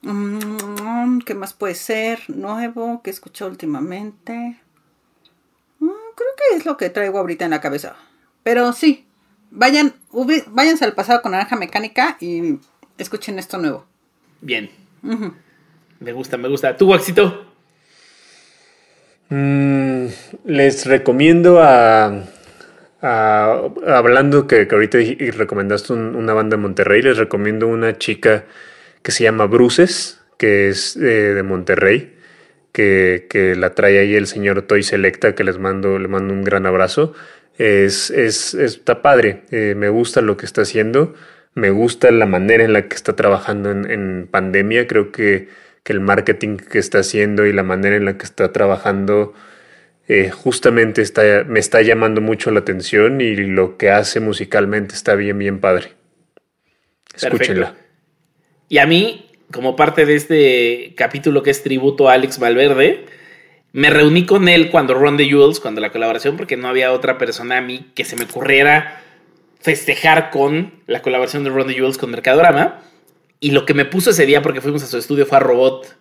Mm, ¿Qué más puede ser? Nuevo que he escuchado últimamente. Mm, creo que es lo que traigo ahorita en la cabeza. Pero sí, vayan, váyanse al pasado con Naranja Mecánica y escuchen esto nuevo. Bien. Me gusta, me gusta. ¿Tú, Waxito? Mm, les recomiendo a, hablando que, ahorita recomendaste una banda de Monterrey, les recomiendo una chica que se llama Bruces, que es eh, de Monterrey, que, la trae ahí el señor Toy Selecta, que les mando, le mando un gran abrazo. Es, es, está padre, eh, me gusta lo que está haciendo. Me gusta la manera en la que está trabajando en, pandemia. Creo que, el marketing que está haciendo y la manera en la que está trabajando eh, justamente está, me está llamando mucho la atención y lo que hace musicalmente está bien, bien padre. Escúchenla. Y a mí, como parte de este capítulo que es tributo a Alex Valverde, me reuní con él cuando Ron the Jewels, cuando la colaboración, porque no había otra persona a mí que se me ocurriera festejar con la colaboración de Ron Jules con Mercadorama. Y lo que me puso ese día, porque fuimos a su estudio, fue a Robot.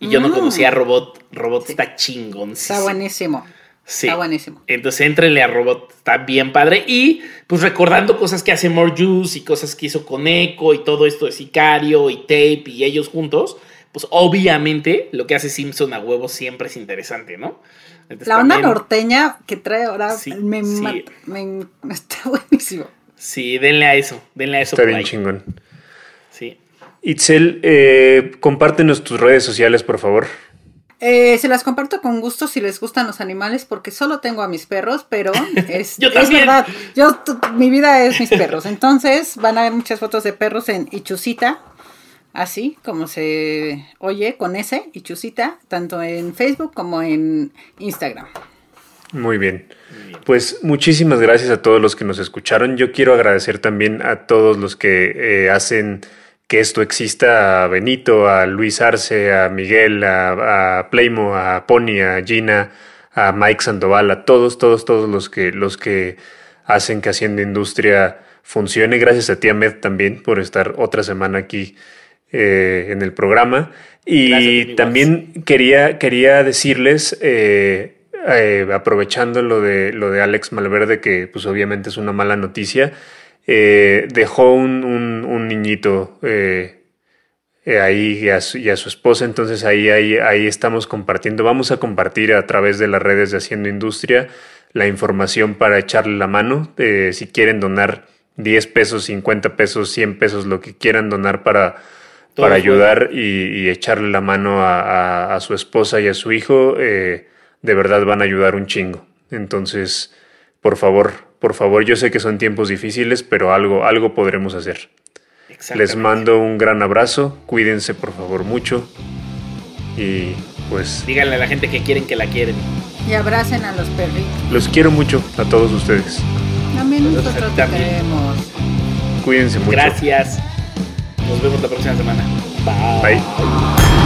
Y yo no mm. conocía a Robot. Robot está chingón. Está buenísimo. Sí. Está buenísimo. Entonces entrenle a Robot, está bien padre. Y pues recordando cosas que hace More Juice y cosas que hizo con Echo y todo esto de Sicario y Tape y ellos juntos, pues obviamente lo que hace Simpson a huevo siempre es interesante, ¿no? la onda norteña que trae ahora me, está buenísimo. Sí, denle a eso, denle a eso. Está bien chingón. Sí. Itzel, eh, compártenos tus redes sociales, por favor. Eh, se las comparto con gusto si les gustan los animales, porque solo tengo a mis perros, pero es, es verdad. Yo, mi vida es mis perros. Entonces van a ver muchas fotos de perros en Ichusita, así como se oye con ese Ichusita, tanto en Facebook como en Instagram. Muy bien. Pues muchísimas gracias a todos los que nos escucharon. Yo quiero agradecer también a todos los que eh, hacen que esto exista, a Benito, a Luis Arce, a Miguel, a, a, Playmo, a Pony, a Gina, a Mike Sandoval, a todos, todos, todos los que, los que hacen que Hacienda Industria funcione. Gracias a ti, Ahmed, también por estar otra semana aquí eh, en el programa. Y también quería, quería decirles... Eh, eh, aprovechando lo de, lo de Alex Malverde, que pues obviamente es una mala noticia, eh, dejó un, un, niñito eh, ahí y a, su, esposa, entonces ahí, ahí, ahí estamos compartiendo, vamos a compartir a través de las redes de Haciendo Industria la información para echarle la mano, si quieren donar 10 pesos, 50 pesos, 100 pesos, lo que quieran donar para, para ayudar y, echarle la mano a, a, su esposa y a su hijo. Eh, de verdad van a ayudar un chingo. Entonces, por favor, por favor, yo sé que son tiempos difíciles, pero algo, algo podremos hacer. Les mando un gran abrazo, cuídense por favor mucho y pues... Díganle a la gente que quieren que la quieren. Y abracen a los perritos. Los quiero mucho a todos ustedes. También nosotros te queremos. Cuídense mucho. Gracias. Nos vemos la próxima semana. Bye.